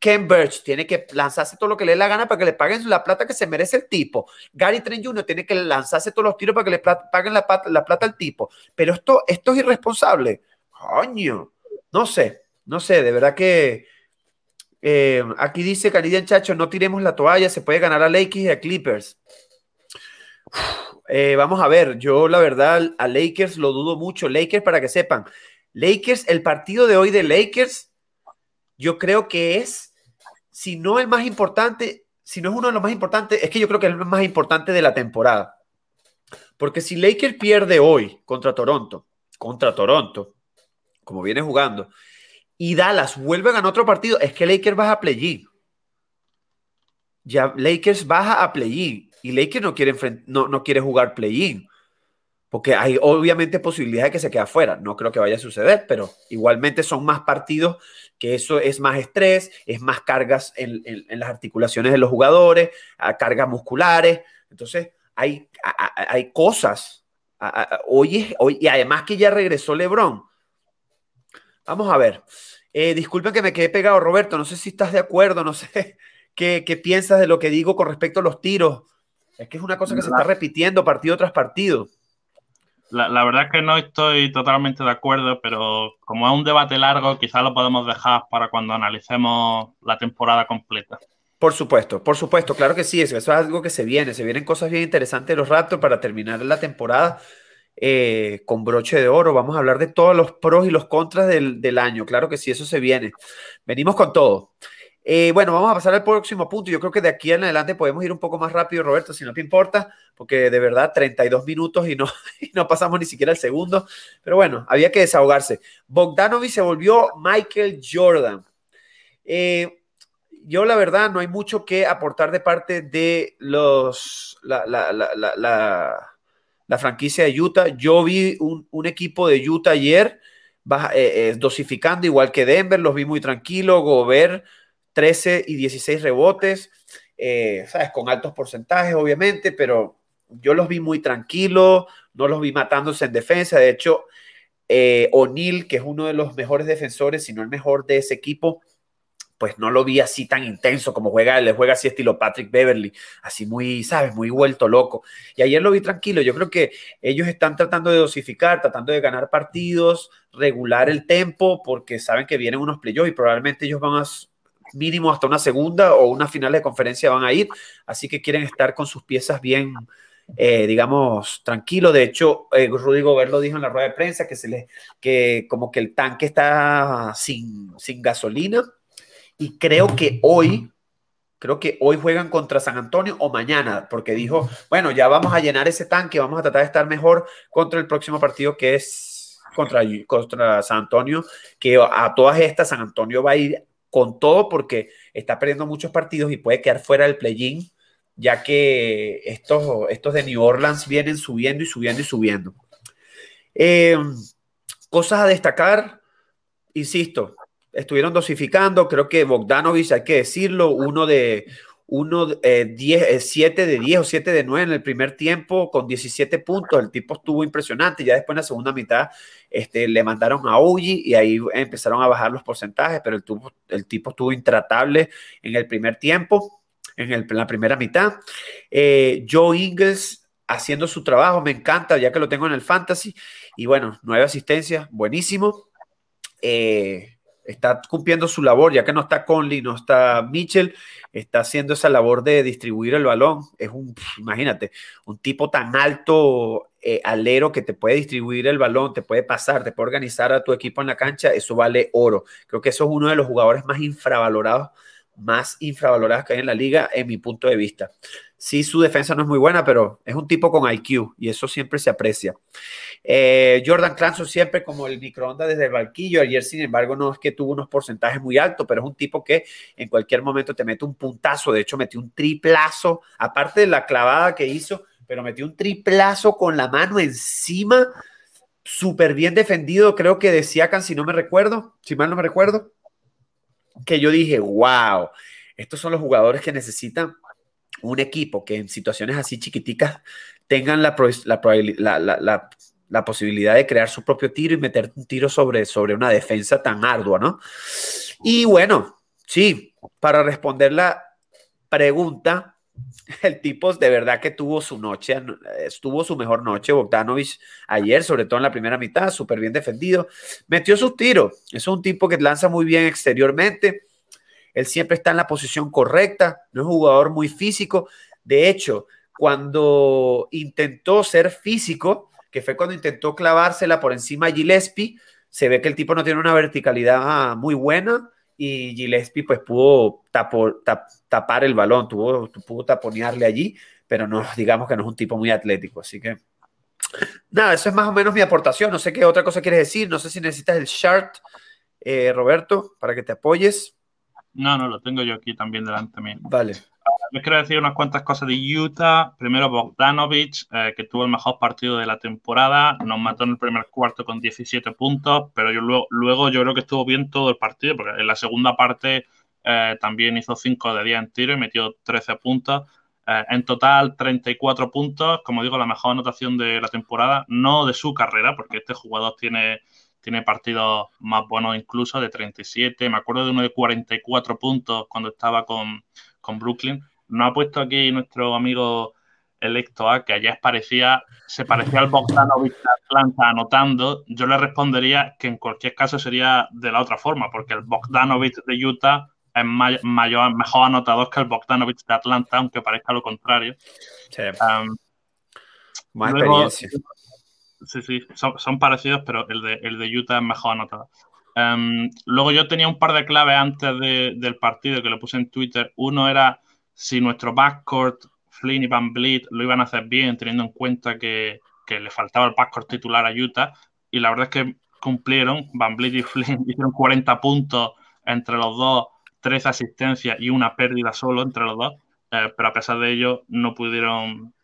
Ken Birch tiene que lanzarse todo lo que le dé la gana para que le paguen la plata que se merece el tipo. Gary Trent Jr. tiene que lanzarse todos los tiros para que le paguen la, plata al tipo. Pero esto, esto es irresponsable. Coño. No sé, no sé, de verdad que eh, aquí dice Canadian Chacho, no tiremos la toalla, se puede ganar a Lakers y a Clippers. Eh, vamos a ver, yo la verdad a Lakers lo dudo mucho. Lakers, para que sepan, Lakers, el partido de hoy de Lakers, yo creo que es, si no el más importante, si no es uno de los más importantes, es que yo creo que es el más importante de la temporada. Porque si Lakers pierde hoy contra Toronto, contra Toronto, como viene jugando, y Dallas vuelve a ganar otro partido, es que Lakers baja a play-in. Ya Lakers baja a play-in y Lakers no quiere, no, no quiere jugar play-in. Porque hay obviamente posibilidad de que se quede afuera. No creo que vaya a suceder, pero igualmente son más partidos que eso es más estrés, es más cargas en, las articulaciones de los jugadores, cargas musculares. Entonces, hay, hay cosas. Hoy, y además que ya regresó LeBron. Vamos a ver. Eh, disculpen que me quedé pegado, Roberto. No sé si estás de acuerdo, no sé qué, piensas de lo que digo con respecto a los tiros. Es que es una cosa que se está repitiendo partido tras partido. La, verdad es que no estoy totalmente de acuerdo, pero como es un debate largo, quizás lo podemos dejar para cuando analicemos la temporada completa. Por supuesto, por supuesto, claro que sí, eso, eso es algo que se viene, se vienen cosas bien interesantes de los Raptors para terminar la temporada. Eh, con broche de oro. Vamos a hablar de todos los pros y los contras del, año. Claro que sí, eso se viene. Venimos con todo. Eh, bueno, vamos a pasar al próximo punto. Yo creo que de aquí en adelante podemos ir un poco más rápido, Roberto, si no te importa, porque de verdad 32 minutos y no, no pasamos ni siquiera el segundo. Pero bueno, había que desahogarse. Bogdanovic se volvió Michael Jordan. Eh, yo la verdad no hay mucho que aportar de parte de los la, franquicia de Utah. Yo vi un, equipo de Utah ayer eh, eh, dosificando igual que Denver, los vi muy tranquilos, Gobert 13 y 16 rebotes, eh, ¿sabes? Con altos porcentajes, obviamente, pero yo los vi muy tranquilos, no los vi matándose en defensa. De hecho, O'Neill, que es uno de los mejores defensores, si no el mejor de ese equipo, pues no lo vi así tan intenso como juega, le juega así estilo Patrick Beverly, así muy, ¿sabes? Muy vuelto loco. Y ayer lo vi tranquilo. Yo creo que ellos están tratando de dosificar, tratando de ganar partidos, regular el tempo, porque saben que vienen unos playoffs y probablemente ellos van a mínimo hasta una segunda o una final de conferencia van a ir. Así que quieren estar con sus piezas bien, eh, digamos, tranquilo. De hecho, eh, Rudy Gobert lo dijo en la rueda de prensa que se le, que como que el tanque está sin, sin gasolina y creo que hoy, creo que hoy juegan contra San Antonio o mañana, porque dijo, bueno, ya vamos a llenar ese tanque, vamos a tratar de estar mejor contra el próximo partido que es contra, contra San Antonio, que a todas estas San Antonio va a ir con todo porque está perdiendo muchos partidos y puede quedar fuera del play-in, ya que estos, estos de New Orleans vienen subiendo y subiendo y subiendo. Eh, cosas a destacar, insisto, estuvieron dosificando. Creo que Bogdanovich, hay que decirlo, uno de uno, eh, 10, 7 eh, de 10 o 7 de 9 en el primer tiempo con 17 puntos. El tipo estuvo impresionante. Ya después en la segunda mitad este, le mandaron a Uji y ahí empezaron a bajar los porcentajes, pero el tipo estuvo intratable en el primer tiempo, en, el, en la primera mitad. Eh, Joe Ingles haciendo su trabajo, me encanta, ya que lo tengo en el fantasy. Y bueno, nueve asistencias, buenísimo. Eh, está cumpliendo su labor, ya que no está Conley, no está Mitchell, está haciendo esa labor de distribuir el balón. Es un, imagínate, un tipo tan alto, eh, alero, que te puede distribuir el balón, te puede pasar, te puede organizar a tu equipo en la cancha, eso vale oro. Creo que eso es uno de los jugadores más infravalorados, más infravalorados que hay en la liga, en mi punto de vista. Sí, su defensa no es muy buena, pero es un tipo con IQ y eso siempre se aprecia. Eh, Jordan Clanson siempre como el microondas desde el barquillo. Ayer, sin embargo, no es que tuvo unos porcentajes muy altos, pero es un tipo que en cualquier momento te mete un puntazo. De hecho, metió un triplazo, aparte de la clavada que hizo, pero metió un triplazo con la mano encima, súper bien defendido. Creo que decía Can, si no me recuerdo, si mal no me recuerdo, que yo dije, wow, estos son los jugadores que necesitan un equipo que en situaciones así chiquiticas tengan la, la, posibilidad de crear su propio tiro y meter un tiro sobre, sobre una defensa tan ardua, ¿no? Y bueno, sí, para responder la pregunta, el tipo de verdad que tuvo su noche, estuvo su mejor noche, Bogdanovich, ayer, sobre todo en la primera mitad, súper bien defendido, metió sus tiros, es un tipo que lanza muy bien exteriormente, él siempre está en la posición correcta, no es un jugador muy físico. De hecho, cuando intentó ser físico, que fue cuando intentó clavársela por encima a Gillespie, se ve que el tipo no tiene una verticalidad muy buena y Gillespie pues pudo tapar el balón, tuvo, pudo taponearle allí, pero no, digamos que no es un tipo muy atlético, así que nada, eso es más o menos mi aportación, no sé qué otra cosa quieres decir, no sé si necesitas el chart, eh, Roberto, para que te apoyes. No, no, lo tengo yo aquí también delante mío. Vale. Les quiero decir unas cuantas cosas de Utah. Primero, Bogdanovich, eh, que tuvo el mejor partido de la temporada. Nos mató en el primer cuarto con 17 puntos, pero yo luego, luego yo creo que estuvo bien todo el partido, porque en la segunda parte eh, también hizo 5 de 10 en tiro y metió 13 puntos. Eh, en total, 34 puntos. Como digo, la mejor anotación de la temporada, no de su carrera, porque este jugador tiene tiene partidos más buenos incluso de 37. Me acuerdo de uno de 44 puntos cuando estaba con, Brooklyn. No ha puesto aquí nuestro amigo Electo A, que ayer parecía, se parecía al Bogdanovich de Atlanta anotando. Yo le respondería que en cualquier caso sería de la otra forma, porque el Bogdanovich de Utah es mayor, mejor anotador que el Bogdanovich de Atlanta, aunque parezca lo contrario. Sí. Más experiencia. Sí, sí, son, parecidos, pero el de, el de Utah es mejor anotado. Em, luego yo tenía un par de claves antes del partido que lo puse en Twitter. Uno era si nuestro backcourt, Flynn y Van Vliet, lo iban a hacer bien, teniendo en cuenta que, le faltaba el backcourt titular a Utah. Y la verdad es que cumplieron. Van Vliet y Flynn hicieron 40 puntos entre los dos, 13 asistencias y una pérdida solo entre los dos. Eh, pero a pesar de ello, no pudieron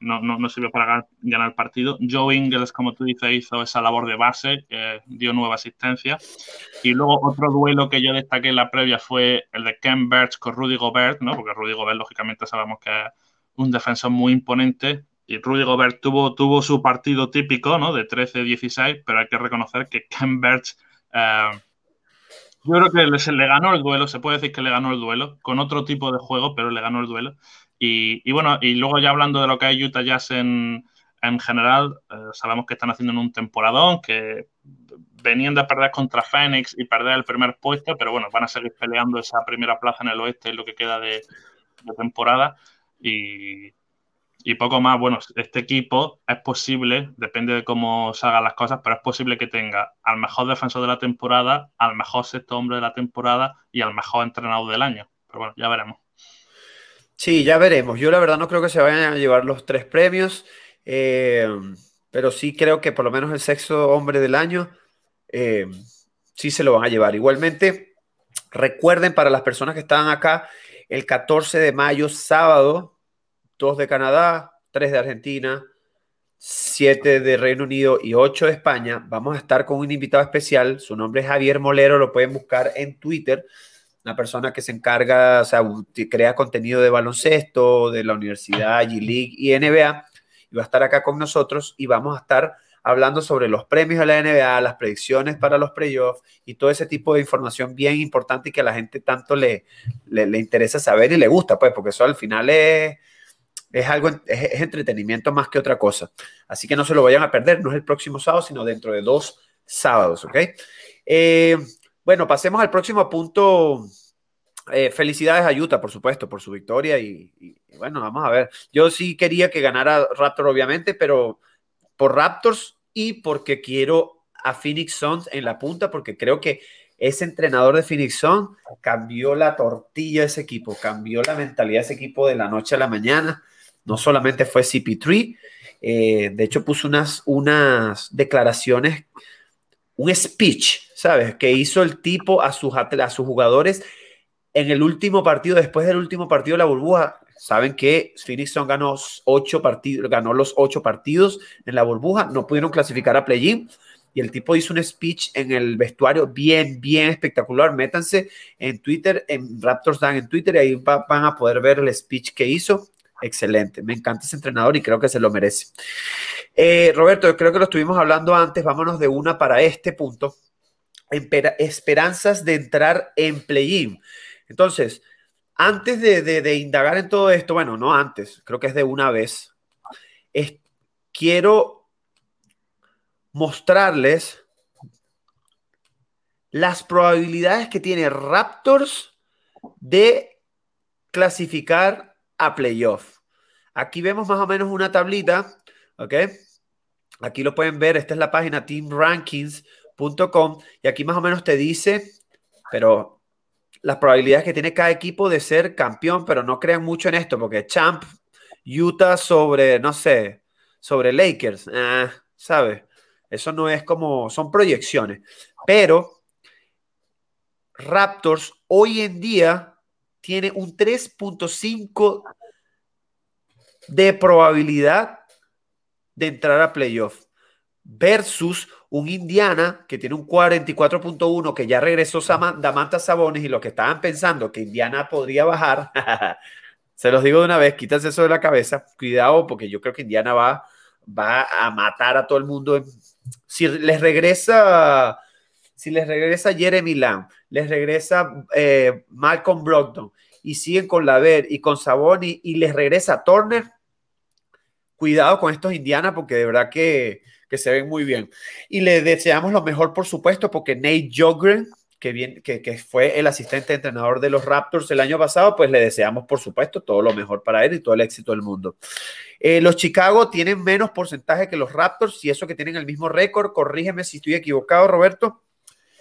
no, no, sirve para ganar, el partido. Joe Ingles, como tú dices, hizo esa labor de base, dio nueva asistencia. Y luego otro duelo que yo destaqué en la previa fue el de Ken Birch con Rudy Gobert, ¿no? porque Rudy Gobert, lógicamente, sabemos que es un defensor muy imponente. Y Rudy Gobert tuvo, tuvo su partido típico ¿no? de 13-16, pero hay que reconocer que Ken Birch. Eh, yo creo que le ganó el duelo, se puede decir que le ganó el duelo, con otro tipo de juego, pero le ganó el duelo. Y, bueno, y luego ya hablando de lo que hay Utah Jazz en, en general, eh, sabemos que están haciendo en un temporadón, que venían de perder contra Phoenix y perder el primer puesto, pero bueno, van a seguir peleando esa primera plaza en el oeste en lo que queda de, temporada. Y, y, poco más, bueno, este equipo es posible, depende de cómo salgan las cosas, pero es posible que tenga al mejor defensor de la temporada, al mejor sexto hombre de la temporada y al mejor entrenador del año. Pero bueno, ya veremos. Sí, ya veremos. Yo la verdad no creo que se vayan a llevar los tres premios, eh, pero sí creo que por lo menos el sexto hombre del año eh, sí se lo van a llevar. Igualmente, recuerden para las personas que están acá, el 14 de mayo, sábado, dos de Canadá, tres de Argentina, siete de Reino Unido y ocho de España, vamos a estar con un invitado especial. Su nombre es Javier Molero, lo pueden buscar en Twitter una persona que se encarga, o sea, crea contenido de baloncesto, de la universidad, G-League y NBA, y va a estar acá con nosotros y vamos a estar hablando sobre los premios de la NBA, las predicciones para los playoffs y todo ese tipo de información bien importante y que a la gente tanto le, le, interesa saber y le gusta, pues, porque eso al final es, es algo, es, entretenimiento más que otra cosa. Así que no se lo vayan a perder, no es el próximo sábado, sino dentro de dos sábados, ¿ok? Eh, bueno, pasemos al próximo punto. Eh, felicidades a Utah, por supuesto, por su victoria y, bueno, vamos a ver. Yo sí quería que ganara Raptor, obviamente, pero por Raptors y porque quiero a Phoenix Suns en la punta, porque creo que ese entrenador de Phoenix Suns cambió la tortilla de ese equipo, cambió la mentalidad de ese equipo de la noche a la mañana. No solamente fue CP3, eh, de hecho puso unas, unas declaraciones, un speech, ¿sabes? Que hizo el tipo a sus, a sus jugadores en el último partido, después del último partido de la burbuja. Saben que Phoenix ganó, ocho partidos, ganó los ocho partidos en la burbuja, no pudieron clasificar a play-in y el tipo hizo un speech en el vestuario bien, bien espectacular. Métanse en Twitter, en Raptors Dan en Twitter, y ahí van a poder ver el speech que hizo excelente. Me encanta ese entrenador y creo que se lo merece. Eh, Roberto, yo creo que lo estuvimos hablando antes. Vámonos de una para este punto. Esperanzas de entrar en play-in. Entonces, antes de, indagar en todo esto, bueno, no antes, creo que es de una vez, quiero mostrarles las probabilidades que tiene Raptors de clasificar a playoff. Aquí vemos más o menos una tablita, ¿ok? Aquí lo pueden ver, esta es la página teamrankings.com y aquí más o menos te dice, pero las probabilidades que tiene cada equipo de ser campeón, pero no crean mucho en esto, porque Champ, Utah sobre, no sé, sobre Lakers, eh, ¿sabes? Eso no es como, son proyecciones. Pero Raptors hoy en día tiene un 3.5 de probabilidad de entrar a playoff versus un Indiana que tiene un 44.1 que ya regresó Damanta Sabones y lo que estaban pensando que Indiana podría bajar, se los digo de una vez, quítense eso de la cabeza, cuidado porque yo creo que Indiana va, va a matar a todo el mundo. Si les regresa si les regresa Jeremy Lamb, les regresa eh, Malcolm Brogdon y siguen con Laver y con Saboni y les regresa Turner, cuidado con estos Indiana porque de verdad que, se ven muy bien. Y le deseamos lo mejor, por supuesto, porque Nate Jogren, que, que, fue el asistente entrenador de los Raptors el año pasado, pues le deseamos, por supuesto, todo lo mejor para él y todo el éxito del mundo. Eh, los Chicago tienen menos porcentaje que los Raptors y eso que tienen el mismo récord. Corrígeme si estoy equivocado, Roberto.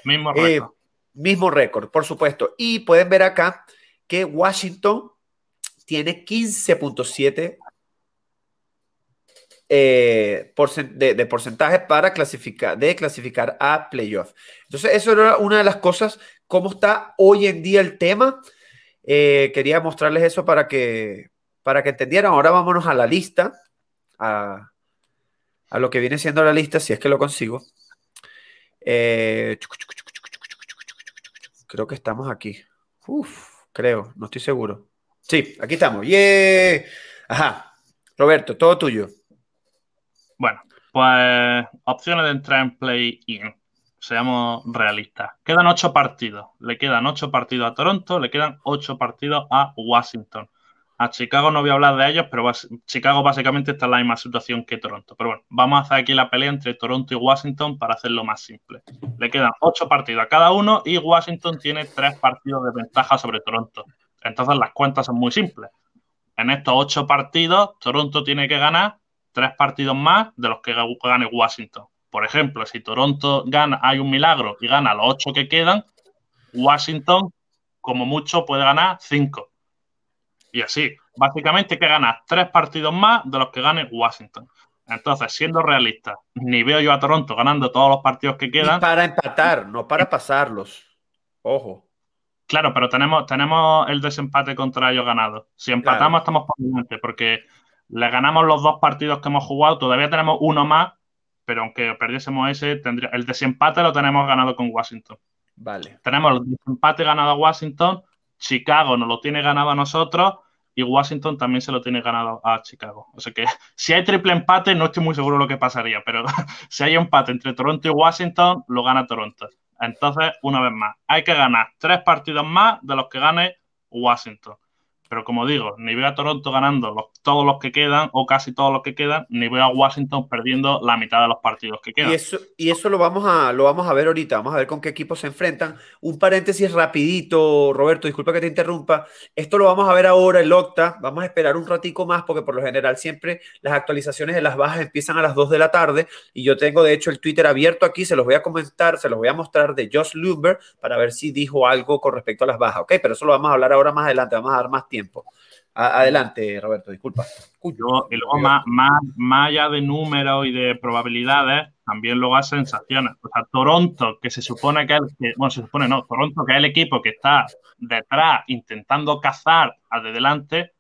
Mismo eh, récord. mismo récord, por supuesto. Y pueden ver acá que Washington tiene 15.7 eh, de, porcentaje para clasificar, de clasificar a playoff. Entonces, eso era una de las cosas, cómo está hoy en día el tema. Eh, quería mostrarles eso para que, para que entendieran. Ahora vámonos a la lista, a, a lo que viene siendo la lista, si es que lo consigo. Creo que estamos aquí. Creo, no estoy seguro. Sí, aquí estamos. ¡Yeah! Ajá. Roberto, todo tuyo. Bueno, pues opciones de entrar en play-in. Seamos realistas. Quedan ocho partidos. Le quedan ocho partidos a Toronto, le quedan ocho partidos a Washington. A Chicago no voy a hablar de ellos, pero Chicago básicamente está en la misma situación que Toronto. Pero bueno, vamos a hacer aquí la pelea entre Toronto y Washington para hacerlo más simple. Le quedan ocho partidos a cada uno y Washington tiene tres partidos de ventaja sobre Toronto. Entonces las cuentas son muy simples. En estos ocho partidos, Toronto tiene que ganar tres partidos más de los que gane Washington. Por ejemplo, si Toronto gana, hay un milagro y gana los ocho que quedan, Washington, como mucho, puede ganar cinco. Y así, básicamente que ganas tres partidos más de los que gane Washington. Entonces, siendo realista, ni veo yo a Toronto ganando todos los partidos que quedan. para empatar, no para pasarlos. Ojo. Claro, pero tenemos, tenemos el desempate contra ellos ganado. Si empatamos, estamos por delante, porque le ganamos los dos partidos que hemos jugado, todavía tenemos uno más, pero aunque perdiésemos ese, tendría, el desempate lo tenemos ganado con Washington. Vale. Tenemos el desempate ganado a Washington Chicago nos lo tiene ganado a nosotros y Washington también se lo tiene ganado a Chicago. O sea que si hay triple empate, no estoy muy seguro de lo que pasaría, pero si hay empate entre Toronto y Washington, lo gana Toronto. Entonces, una vez más, hay que ganar tres partidos más de los que gane Washington. Pero como digo, ni veo a Toronto ganando todos los que quedan o casi todos los que quedan, ni veo a Washington perdiendo la mitad de los partidos que quedan. Y eso, y eso lo, vamos a, lo vamos a ver ahorita, vamos a ver con qué equipos se enfrentan. Un paréntesis rapidito, Roberto, disculpa que te interrumpa. Esto lo vamos a ver ahora, el Octa. Vamos a esperar un ratico más porque por lo general siempre las actualizaciones de las bajas empiezan a las 2 de la tarde y yo tengo de hecho el Twitter abierto aquí, se los voy a comentar, se los voy a mostrar de Josh Lumber para ver si dijo algo con respecto a las bajas, ¿ok? Pero eso lo vamos a hablar ahora más adelante, vamos a dar más tiempo. Adelante, Roberto, disculpa. y luego, más, más, allá de números y de probabilidades, también luego hay sensaciones. O sea, Toronto, que se supone que, bueno, se supone no, Toronto, que es el equipo que está detrás intentando cazar adelante,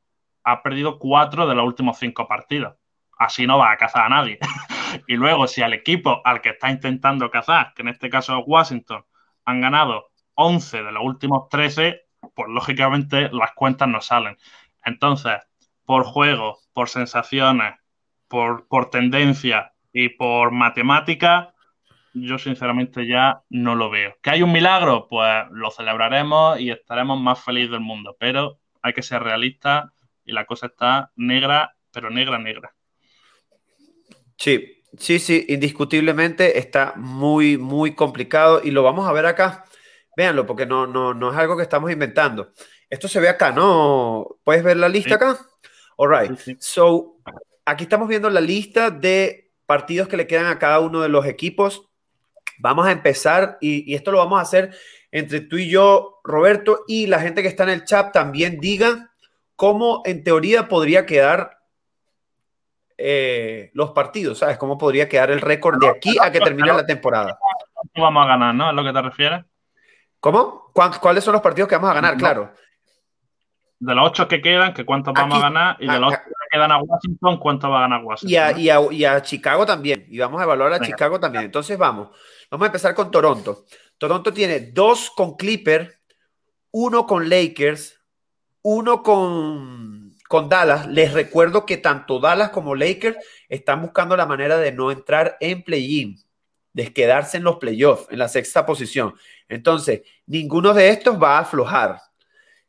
ha perdido cuatro de los últimos cinco partidos. Así no va a cazar a nadie. y luego, si al equipo al que está intentando cazar, que en este caso es Washington, han ganado 11 de los últimos 13, pues lógicamente las cuentas no salen. Entonces, por juego, por sensaciones, por, por tendencia y por matemática, yo sinceramente ya no lo veo. ¿Que hay un milagro? Pues lo celebraremos y estaremos más felices del mundo, pero hay que ser realistas y la cosa está negra, pero negra, negra. Sí, sí, sí, indiscutiblemente está muy, muy complicado y lo vamos a ver acá. Véanlo, porque no, no, no es algo que estamos inventando. Esto se ve acá, ¿no? ¿Puedes ver la lista acá? All right. So, aquí estamos viendo la lista de partidos que le quedan a cada uno de los equipos. Vamos a empezar y, esto lo vamos a hacer entre tú y yo, Roberto, y la gente que está en el chat también diga cómo en teoría podría quedar eh, los partidos, ¿sabes? ¿Cómo podría quedar el récord de aquí a que termine la temporada? Vamos a ganar, ¿no? ¿Es lo que te refieres? ¿Cómo? ¿Cuáles son los partidos que vamos a ganar? Claro. De los ocho que quedan, que cuántos vamos a ganar, y de los ocho que quedan a Washington, cuánto va a ganar Washington. Y a, Chicago también, y vamos a evaluar a Chicago también. Entonces vamos, vamos a empezar con Toronto. Toronto tiene dos con Clipper, uno con Lakers, uno con, con Dallas. Les recuerdo que tanto Dallas como Lakers están buscando la manera de no entrar en play-in de quedarse en los playoffs, en la sexta posición. Entonces, ninguno de estos va a aflojar.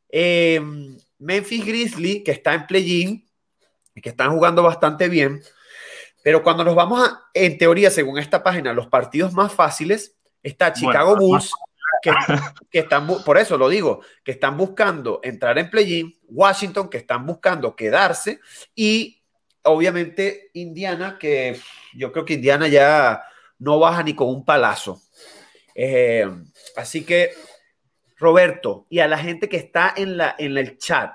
Em, Memphis Grizzly, que está en play-in, que están jugando bastante bien, pero cuando nos vamos a, en teoría, según esta página, los partidos más fáciles, está Chicago Bulls, que, que, están, por eso lo digo, que están buscando entrar en play-in, Washington, que están buscando quedarse, y obviamente Indiana, que yo creo que Indiana ya no baja ni con un palazo. Eh, así que, Roberto, y a la gente que está en, la, en el chat,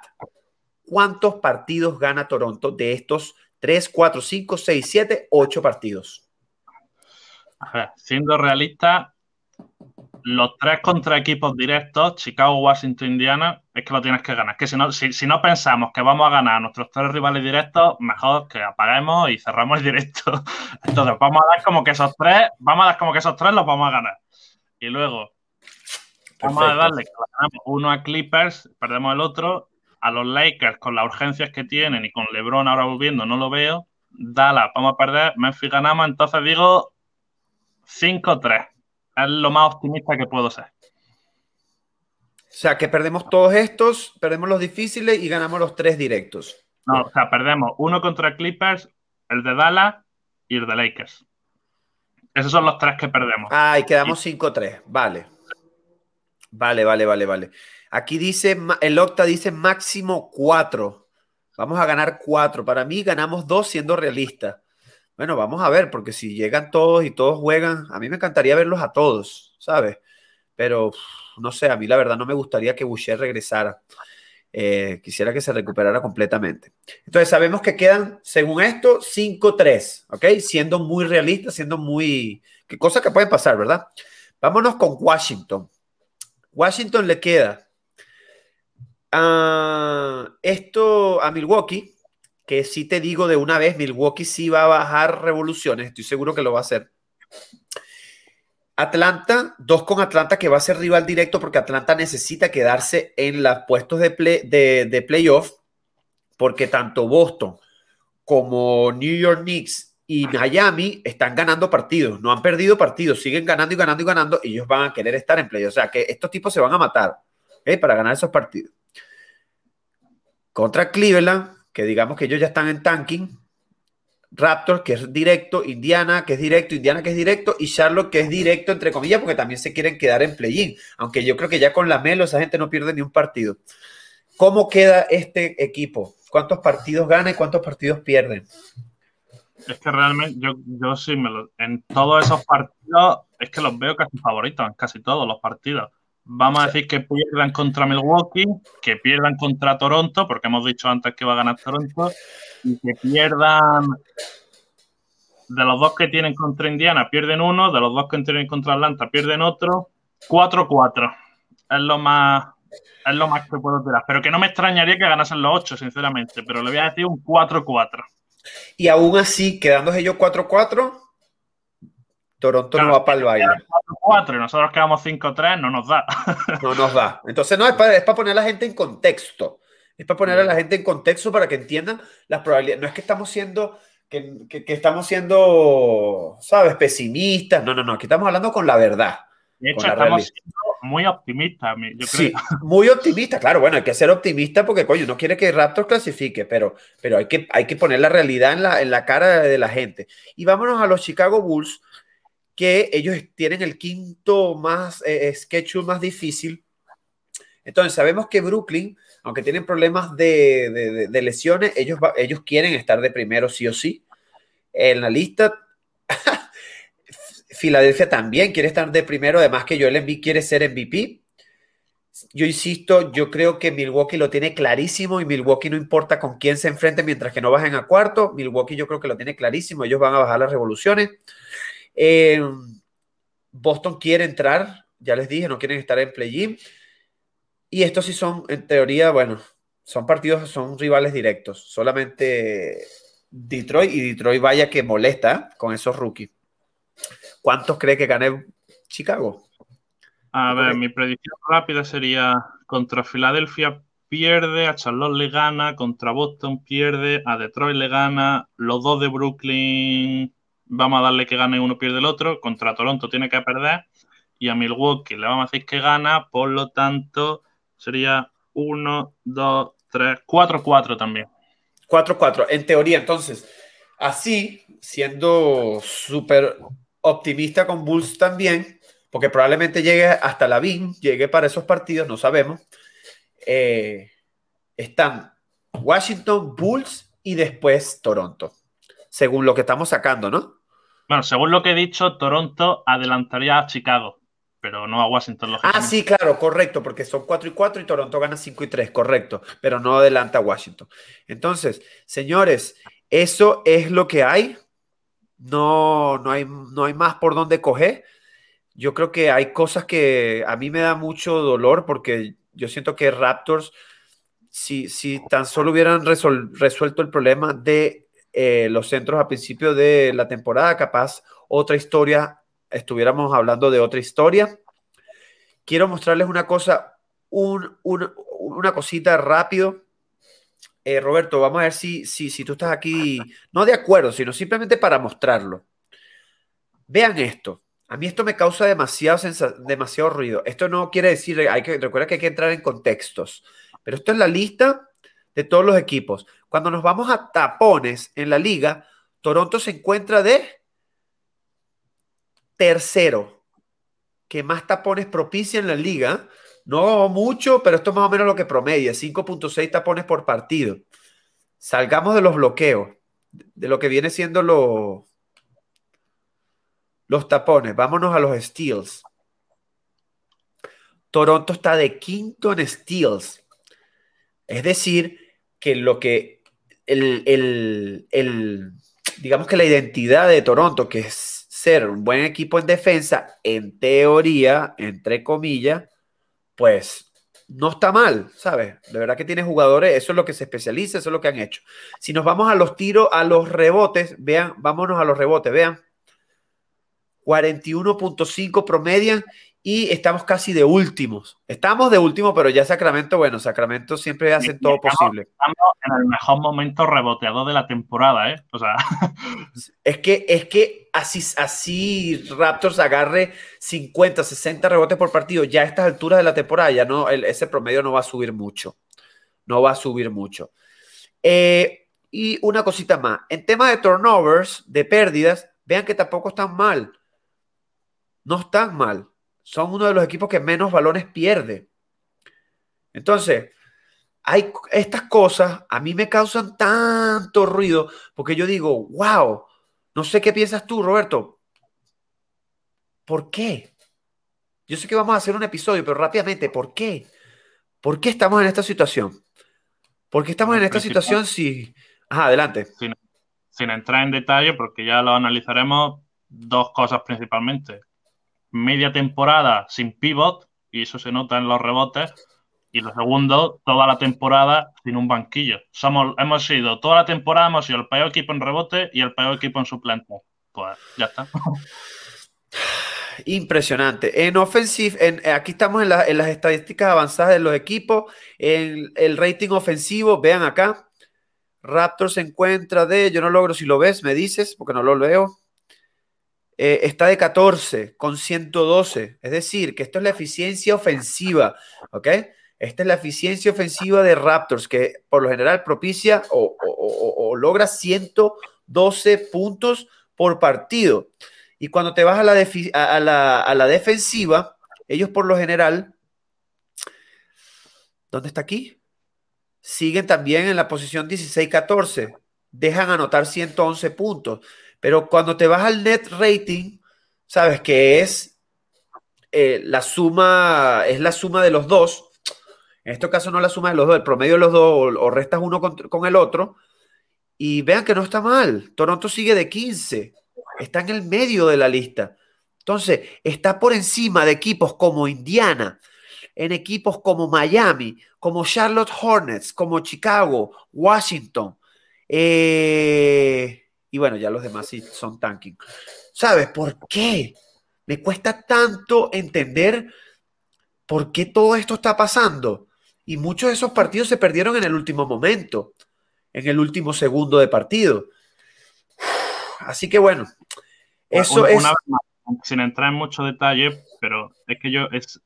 ¿cuántos partidos gana Toronto de estos 3, 4, 5, 6, 7, 8 partidos? siendo realista, los tres contra equipos directos, Chicago, Washington, Indiana, es que lo tienes que ganar. Es que si no, si, no pensamos que vamos a ganar a nuestros tres rivales directos, mejor que apaguemos y cerramos el directo. Entonces, vamos a dar como que esos tres, vamos a dar como que esos tres los vamos a ganar. Y luego, vamos a darle que ganamos uno a Clippers, perdemos el otro, a los Lakers con las urgencias que tienen y con LeBron ahora volviendo, no lo veo. Dallas, vamos a perder, Memphis ganamos, entonces digo 5-3 es lo más optimista que puedo ser. O sea, que perdemos todos estos, perdemos los difíciles y ganamos los tres directos. No, o sea, perdemos uno contra Clippers, el de Dallas y el de Lakers. Esos son los tres que perdemos. Ah, y quedamos 5-3. Vale. Vale, vale, vale, vale. Aquí dice, el Octa dice máximo 4. Vamos a ganar 4. Para mí ganamos 2 siendo realistas. Bueno, vamos a ver, porque si llegan todos y todos juegan, a mí me encantaría verlos a todos, ¿sabes? Pero no sé, a mí la verdad no me gustaría que Boucher regresara. Eh, quisiera que se recuperara completamente. Entonces sabemos que quedan, según esto, 5-3, ¿ok? Siendo muy realistas, siendo muy... ¿Qué cosas que pueden pasar, verdad? Vámonos con Washington. Washington le queda uh, esto a Milwaukee, que sí te digo de una vez, Milwaukee sí va a bajar revoluciones, estoy seguro que lo va a hacer. Atlanta, dos con Atlanta que va a ser rival directo porque Atlanta necesita quedarse en los puestos de, de, playoff porque tanto Boston como New York Knicks y Miami están ganando partidos, no han perdido partidos, siguen ganando y ganando y ganando, y ellos van a querer estar en playoff. O sea que estos tipos se van a matar para ganar esos partidos. contra Cleveland, que digamos que ellos ya están en tanking, Raptors, que es directo, Indiana, que es directo, Indiana, que es directo, y Charlotte, que es directo, entre comillas, porque también se quieren quedar en play-in. Aunque yo creo que ya con la Melo esa gente no pierde ni un partido. ¿Cómo queda este equipo? ¿Cuántos partidos gana y cuántos partidos pierden? Es que realmente yo, yo sí me lo, en todos esos partidos es que los veo casi favoritos, en casi todos los partidos. Vamos a decir que pierdan contra Milwaukee, que pierdan contra Toronto, porque hemos dicho antes que va a ganar Toronto, y que pierdan de los dos que tienen contra Indiana, pierden uno, de los dos que tienen contra Atlanta, pierden otro. 4-4. Es lo más es lo más que puedo tirar. Pero que no me extrañaría que ganasen los 8, sinceramente. Pero le voy a decir un 4-4. Y aún así, quedándose ellos 4-4, Toronto no va para el baile. 4 y nosotros quedamos 5-3, no nos da. no nos da. Entonces, no, es para, es para poner a la gente en contexto. Es para poner a la gente en contexto para que entiendan las probabilidades. No es que estamos siendo, que, que, que estamos siendo, ¿sabes? Pesimistas. No, no, no. Aquí estamos hablando con la verdad. De hecho, estamos siendo muy optimistas, yo creo. Sí, muy optimista, claro, bueno, hay que ser optimista porque, coño, no quiere que Raptors clasifique, pero, pero hay, que, hay que poner la realidad en la, en la cara de la gente. Y vámonos a los Chicago Bulls, que ellos tienen el quinto más eh, schedule más difícil. Entonces, sabemos que Brooklyn, aunque tienen problemas de lesiones, ellos, ellos quieren estar de primero sí o sí. En la lista Filadelfia también quiere estar de primero, además que Joel Embiid quiere ser MVP. Yo insisto, yo creo que Milwaukee lo tiene clarísimo y Milwaukee no importa con quién se enfrente mientras que no bajen a cuarto. Milwaukee yo creo que lo tiene clarísimo, ellos van a bajar las revoluciones. Eh, Boston quiere entrar, ya les dije, no quieren estar en play-in. Y estos sí son, en teoría, bueno, son partidos, son rivales directos. Solamente Detroit y Detroit vaya que molesta con esos rookies. ¿Cuántos cree que gane Chicago? A ver, mi predicción rápida sería contra Filadelfia pierde, a Charlotte le gana, contra Boston pierde, a Detroit le gana, los dos de Brooklyn vamos a darle que gane uno, pierde el otro, contra Toronto tiene que perder y a Milwaukee le vamos a decir que gana, por lo tanto sería 1, 2, 3, 4, 4 también. 4-4, en teoría, entonces, así, siendo súper optimista con Bulls también, porque probablemente llegue hasta la BIM, llegue para esos partidos, no sabemos. Eh, están Washington, Bulls y después Toronto, según lo que estamos sacando, ¿no? Bueno, según lo que he dicho, Toronto adelantaría a Chicago, pero no a Washington. Ah, sí, claro, correcto, porque son 4 y 4 y Toronto gana 5 y 3, correcto, pero no adelanta a Washington. Entonces, señores, eso es lo que hay no, no, hay, no hay más por dónde coger. Yo creo que hay cosas que a mí me da mucho dolor porque yo siento que Raptors, si, si tan solo hubieran resuelto el problema de eh, los centros a principio de la temporada, capaz otra historia, estuviéramos hablando de otra historia. Quiero mostrarles una cosa, un, un, una cosita rápido eh, Roberto, vamos a ver si, si, si tú estás aquí, no de acuerdo, sino simplemente para mostrarlo. Vean esto. A mí esto me causa demasiado, demasiado ruido. Esto no quiere decir, hay que, recuerda que hay que entrar en contextos, pero esto es la lista de todos los equipos. Cuando nos vamos a tapones en la liga, Toronto se encuentra de tercero, que más tapones propicia en la liga. No mucho, pero esto es más o menos lo que promedia, 5.6 tapones por partido. Salgamos de los bloqueos, de lo que viene siendo lo, los tapones. Vámonos a los steals. Toronto está de quinto en steals. Es decir, que lo que el, el, el, digamos que la identidad de Toronto, que es ser un buen equipo en defensa, en teoría, entre comillas, pues no está mal, ¿sabes? De verdad que tiene jugadores, eso es lo que se especializa, eso es lo que han hecho. Si nos vamos a los tiros, a los rebotes, vean, vámonos a los rebotes, vean. 41.5 promedian y estamos casi de últimos. Estamos de último, pero ya Sacramento, bueno, Sacramento siempre hacen todo posible. Estamos en el mejor momento reboteado de la temporada, ¿eh? O sea. Es que, es que así, así Raptors agarre 50, 60 rebotes por partido, ya a estas alturas de la temporada, ya no, el, ese promedio no va a subir mucho. no va a subir mucho. Eh, y una cosita más, en tema de turnovers, de pérdidas, vean que tampoco están mal. No están mal. Son uno de los equipos que menos balones pierde. Entonces, hay estas cosas a mí me causan tanto ruido porque yo digo, wow, no sé qué piensas tú, Roberto. ¿Por qué? Yo sé que vamos a hacer un episodio, pero rápidamente, ¿por qué? ¿Por qué estamos en esta situación? ¿Por qué estamos en esta situación si... Ajá, adelante. Sin, sin entrar en detalle, porque ya lo analizaremos, dos cosas principalmente. Media temporada sin pivot, y eso se nota en los rebotes, y lo segundo, toda la temporada sin un banquillo. Somos, hemos sido, toda la temporada hemos sido el peor equipo en rebote y el peor equipo en suplente. Pues ya está. Impresionante. En offensive, en, aquí estamos en, en, las estadísticas avanzadas de los equipos. En el rating ofensivo, vean acá. Raptor se encuentra de, yo no logro si lo ves, me dices, porque no lo veo. Eh, está de 14 con 112. Es decir, que esto es la eficiencia ofensiva. ¿Ok? Esta es la eficiencia ofensiva de Raptors, que por lo general propicia o, o, o, logra 112 puntos por partido. Y cuando te vas a la, a, la, a la, defensiva, ellos por lo general, ¿dónde está aquí? Siguen también en la posición 16-14. Dejan anotar 111 puntos. Pero cuando te vas al net rating, sabes que es eh, la suma, es la suma de los dos en este caso no la suma de los dos, el promedio de los dos o, restas uno con, el otro. Y vean que no está mal. Toronto sigue de 15. Está en el medio de la lista. Entonces, está por encima de equipos como Indiana, en equipos como Miami, como Charlotte Hornets, como Chicago, Washington. Eh, y bueno, ya los demás sí son tanking. ¿Sabes por qué? Me cuesta tanto entender por qué todo esto está pasando. Y muchos de esos partidos se perdieron en el último momento, en el último segundo de partido. Así que bueno, eso es... sin entrar en mucho detalle, pero es que yo es...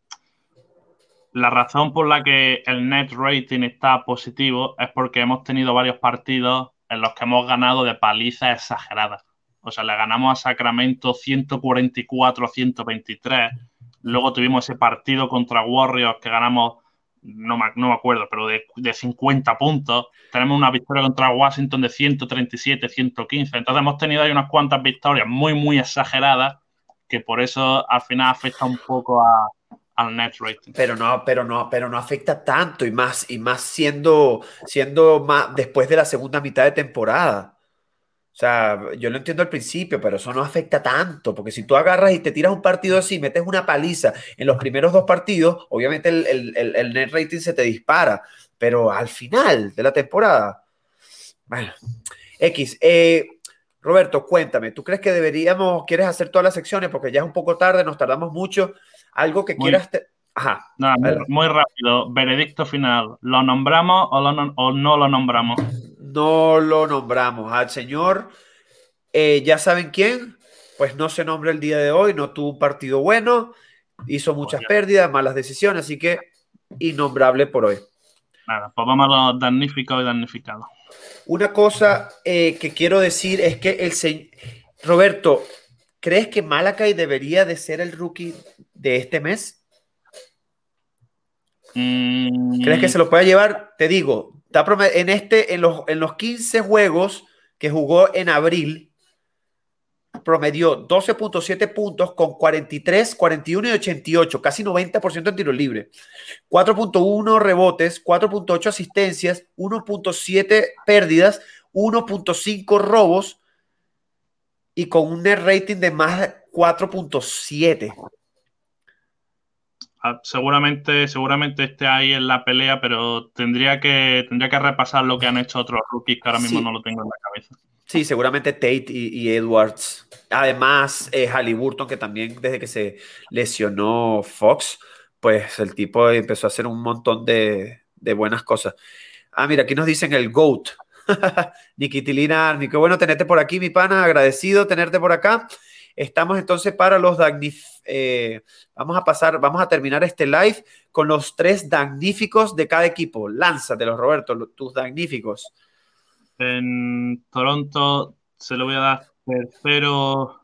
La razón por la que el net rating está positivo es porque hemos tenido varios partidos en los que hemos ganado de paliza exagerada. O sea, le ganamos a Sacramento 144-123. Luego tuvimos ese partido contra Warriors que ganamos no me, acuerdo, pero de, de, 50 puntos. Tenemos una victoria contra Washington de 137, 115. Entonces hemos tenido ahí unas cuantas victorias muy, muy exageradas que por eso al final afecta un poco a, al net rating. Pero no, pero no, pero no afecta tanto y más, y más siendo, siendo más después de la segunda mitad de temporada. O sea, yo lo entiendo al principio, pero eso no afecta tanto, porque si tú agarras y te tiras un partido así, metes una paliza en los primeros dos partidos, obviamente el, el, el net rating se te dispara, pero al final de la temporada, bueno, X. Eh, Roberto, cuéntame, ¿tú crees que deberíamos, quieres hacer todas las secciones? Porque ya es un poco tarde, nos tardamos mucho. Algo que quieras... Te... Ajá. No, muy, rápido. Veredicto final. ¿Lo nombramos o, lo o no lo nombramos? no lo nombramos. Al señor, eh, ya saben quién, pues no se nombra el día de hoy, no tuvo un partido bueno, hizo muchas pérdidas, malas decisiones, así que innombrable por hoy. Nada, pues vamos a lo damnificado y damnificado. Una cosa eh, que quiero decir es que el señor Roberto, ¿crees que Malakai debería de ser el rookie de este mes? Mm. ¿Crees que se lo pueda llevar? Te digo, en, este, en, los, en los 15 juegos que jugó en abril, promedió 12.7 puntos con 43, 41 y 88, casi 90% en tiro libre. 4.1 rebotes, 4.8 asistencias, 1.7 pérdidas, 1.5 robos y con un net rating de más de 4.7. Ah, seguramente, seguramente esté ahí en la pelea, pero tendría que, tendría que repasar lo que han hecho otros rookies que ahora mismo no lo tengo en la cabeza. Sí, seguramente Tate y, Edwards. Además, eh, Halliburton, que también desde que se lesionó Fox, pues el tipo empezó a hacer un montón de, buenas cosas. Ah, mira, aquí nos dicen el GOAT. Nikitilina Army, qué bueno tenerte por aquí, mi pana, agradecido tenerte por acá. Estamos entonces para los eh, vamos a pasar, vamos a terminar este live con los tres magníficos de cada equipo. de los Roberto, tus magníficos. En Toronto se lo voy a dar tercero.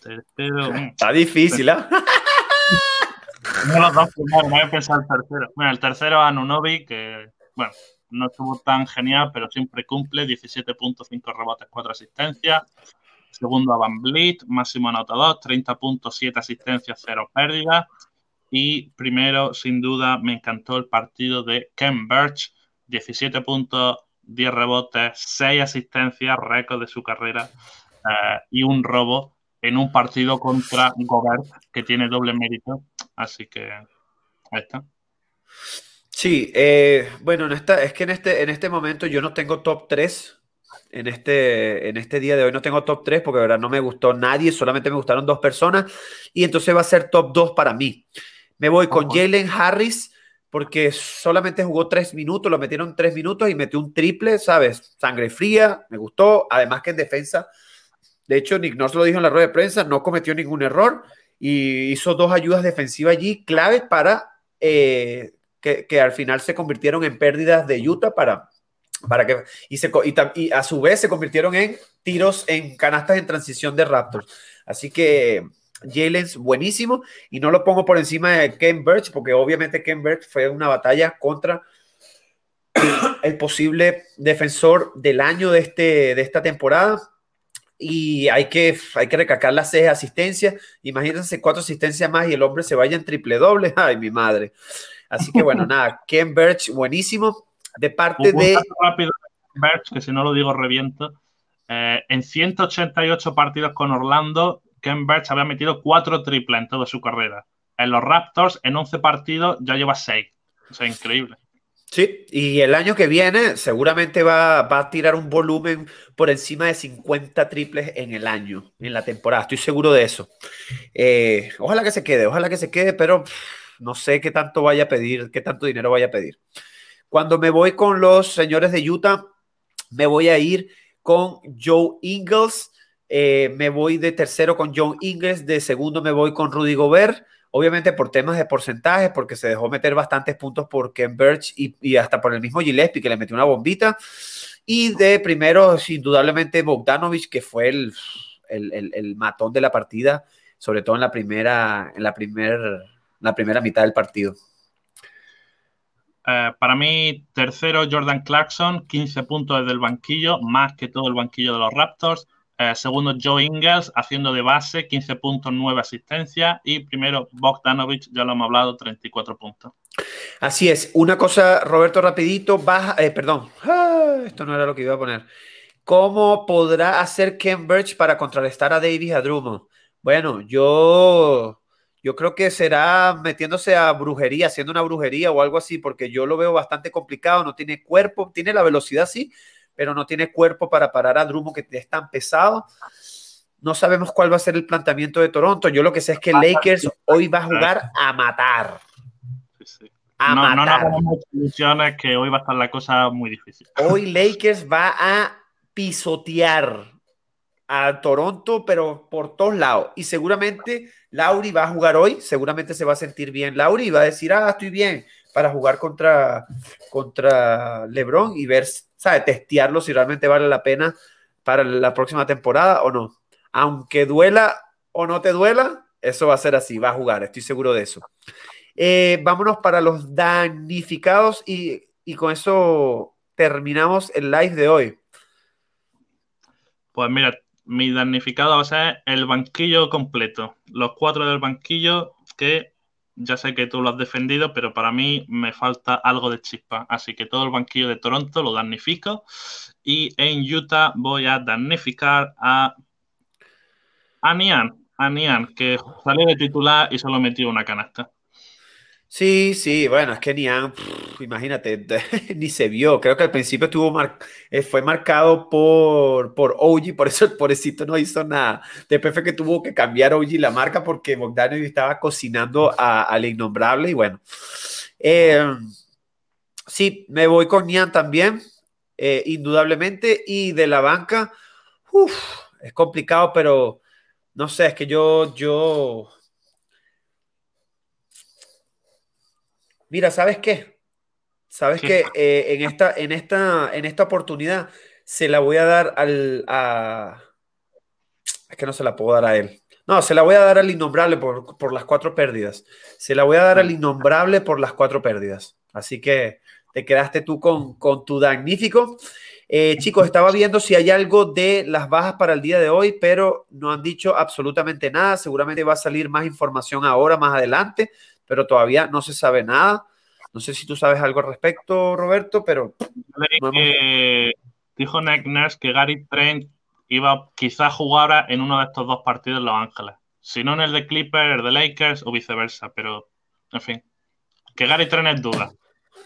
Tercero. Está difícil, ¿ah? No los dos primeros, voy a pensar el tercero. Bueno, el tercero a Nunovi, que, bueno, no estuvo tan genial, pero siempre cumple 17.5 rebotes, 4 asistencias. Segundo a Van Vliet, máximo anotador, 30.7 asistencias, 0 pérdidas. Y primero, sin duda, me encantó el partido de Ken Birch, 17.10 rebotes, 6 asistencias, récord de su carrera eh, y un robo en un partido contra Gobert, que tiene doble mérito. Así que ahí está. Sí, eh, bueno, en esta, es que en este, en este momento yo no tengo top 3. En este, en este día de hoy no tengo top 3 porque de verdad no me gustó nadie, solamente me gustaron dos personas y entonces va a ser top 2 para mí. Me voy con Jalen Harris porque solamente jugó 3 minutos, lo metieron 3 minutos y metió un triple, ¿sabes? Sangre fría, me gustó. Además que en defensa, de hecho, Nick Nurse lo dijo en la rueda de prensa, no cometió ningún error y hizo dos ayudas defensivas allí claves para eh, que, al final se convirtieron en pérdidas de Utah para, para que y, se, y, a su vez se convirtieron en tiros en canastas en transición de Raptors. Así que Jalen buenísimo y no lo pongo por encima de Ken Birch porque obviamente Ken Birch fue una batalla contra el posible defensor del año de, este, de esta temporada y hay que, hay que recacar las seis asistencias. Imagínense cuatro asistencias más y el hombre se vaya en triple doble. Ay, mi madre. Así que bueno, nada, Ken Birch, buenísimo. De parte de. Rápido, que si no lo digo, reviento. Eh, en 188 partidos con Orlando, Ken Birch había metido cuatro triples en toda su carrera. En los Raptors, en 11 partidos, ya lleva seis. O sea, increíble. Sí, y el año que viene seguramente va, a tirar un volumen por encima de 50 triples en el año, en la temporada. Estoy seguro de eso. Eh, ojalá que se quede, ojalá que se quede, pero no sé qué tanto vaya a pedir, qué tanto dinero vaya a pedir. Cuando me voy con los señores de Utah, me voy a ir con Joe Ingles. Eh, me voy de tercero con Joe Ingles, de segundo me voy con Rudy Gobert obviamente por temas de porcentajes, porque se dejó meter bastantes puntos por Ken Birch y, hasta por el mismo Gillespie que le metió una bombita. Y de primero, indudablemente, Bogdanovich, que fue el, el, matón de la partida, sobre todo en la primera, en la la primera mitad del partido. Eh, para mí, tercero, Jordan Clarkson, 15 puntos desde el banquillo, más que todo el banquillo de los Raptors. Eh, segundo, Joe Ingles haciendo de base, 15.9 asistencia. Y primero, Bogdanovich, ya lo hemos hablado, 34 puntos. Así es. Una cosa, Roberto, rapidito, baja, eh, perdón, ah, esto no era lo que iba a poner. ¿Cómo podrá hacer Birch para contrarrestar a Davis a Drummond? Bueno, yo, yo creo que será metiéndose a brujería, haciendo una brujería o algo así, porque yo lo veo bastante complicado, no tiene cuerpo, tiene la velocidad, sí, pero no tiene cuerpo para parar a Drummond que es tan pesado. No sabemos cuál va a ser el planteamiento de Toronto. Yo lo que sé es que Lakers hoy va a jugar a matar. A no, matar. no muchas ilusiones que hoy va a estar la cosa muy difícil. Hoy Lakers va a pisotear a Toronto, pero por todos lados. Y seguramente Lauri va a jugar hoy, seguramente se va a sentir bien Lauri va a decir, ah, estoy bien para jugar contra, contra LeBron y ver ¿sabe? Testearlo si realmente vale la pena para la próxima temporada o no. Aunque duela o no te duela, eso va a ser así, va a jugar, estoy seguro de eso. Eh, vámonos para los damnificados y, y con eso terminamos el live de hoy. Pues mira, mi damnificado va a ser el banquillo completo. Los cuatro del banquillo que ya sé que tú lo has defendido, pero para mí me falta algo de chispa. Así que todo el banquillo de Toronto lo damnifico. Y en Utah voy a damnificar a, a Nian, a Nian, que salió de titular y solo metió una canasta. Sí, sí, bueno, es que Nian, imagínate, ni se vio. Creo que al principio tuvo eh, fue marcado por, por OG, por eso el pobrecito no hizo nada. Después fue que tuvo que cambiar OG la marca porque Bogdanovic estaba cocinando al innombrable y bueno. Em, sí, me voy con Nian también, eh, indudablemente. Y de la banca, es complicado, pero no sé, es que yo, yo, mira, ¿sabes qué? ¿Sabes qué? Eh, en, esta, en, esta, en esta oportunidad se la voy a dar al, a, es que no se la puedo dar a él. No, se la voy a dar al innombrable por, por las cuatro pérdidas. Se la voy a dar al innombrable por las cuatro pérdidas. Así que te quedaste tú con, con tu magnífico. Eh, chicos, estaba viendo si hay algo de las bajas para el día de hoy, pero no han dicho absolutamente nada. Seguramente va a salir más información ahora, más adelante, pero todavía no se sabe nada. No sé si tú sabes algo al respecto, Roberto, pero... dijo Nick Nurse que Gary Trent iba quizá a jugar en uno de estos dos partidos en Los Ángeles. Si no en el de Clippers, el de Lakers o viceversa, pero en fin. Que Gary Trent es duda.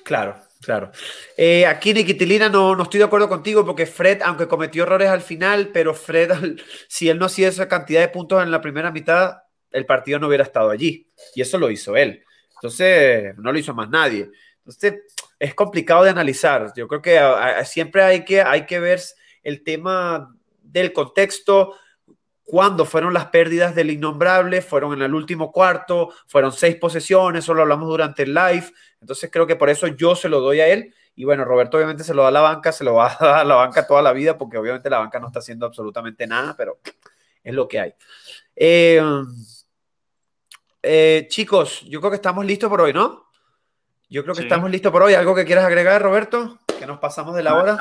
Claro, claro. Eh, aquí, Nikitilina, no, no estoy de acuerdo contigo porque Fred, aunque cometió errores al final, pero Fred, si él no hacía esa cantidad de puntos en la primera mitad, el partido no hubiera estado allí. Y eso lo hizo él. Entonces, no lo hizo más nadie. Entonces, es complicado de analizar. Yo creo que siempre hay que, hay que ver el tema del contexto, cuándo fueron las pérdidas del innombrable, fueron en el último cuarto, fueron seis posesiones, solo hablamos durante el live, entonces creo que por eso yo se lo doy a él. Y bueno, Roberto obviamente se lo da a la banca, se lo va a dar a la banca toda la vida, porque obviamente la banca no está haciendo absolutamente nada, pero es lo que hay. Eh, eh, chicos, yo creo que estamos listos por hoy, ¿no? Yo creo que estamos listos por hoy. ¿Algo que quieras agregar, Roberto? Que nos pasamos de la hora.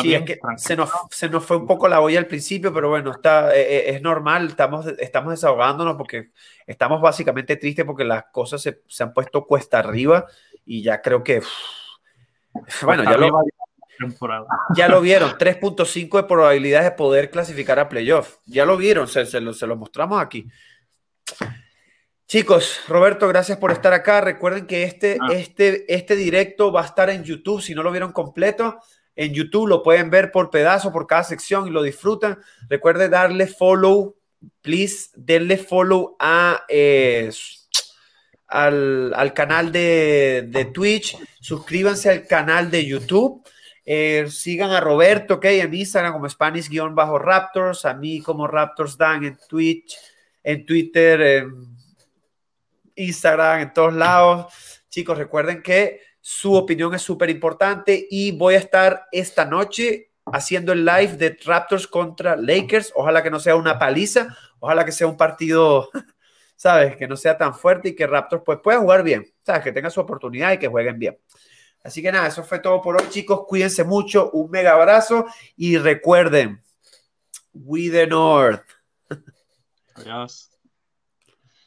Sí, es que se nos, se nos, fue un poco la olla al principio, pero bueno, está, eh, eh, es normal, estamos, estamos desahogándonos porque estamos básicamente tristes porque las cosas se, se han puesto cuesta arriba y ya creo que... bueno, ya lo, ya lo vieron, 3.5 de probabilidades de poder clasificar a playoff. Ya lo vieron, se, se, lo, se lo mostramos aquí. Chicos, Roberto, gracias por estar acá. Recuerden que este, ah. este, este directo va a estar en YouTube. Si no lo vieron completo, en YouTube, lo pueden ver por pedazo, por cada sección y lo disfrutan. Recuerde darle follow, please, denle follow a, eh, al, canal de, de, Twitch, suscríbanse al canal de YouTube. Eh, sigan a Roberto, ok, en Instagram como Spanish-Raptors, a mí como Raptors Dan en Twitch, en Twitter, en Instagram, en todos lados. Chicos, recuerden que su opinión es súper importante y voy a estar esta noche haciendo el live de Raptors contra Lakers. Ojalá que no sea una paliza, ojalá que sea un partido, ¿sabes? Que no sea tan fuerte y que Raptors pues pueda jugar bien, ¿sabes? Que tenga su oportunidad y que jueguen bien. Así que nada, eso fue todo por hoy, chicos. Cuídense mucho, un mega abrazo y recuerden, We the North. Adiós.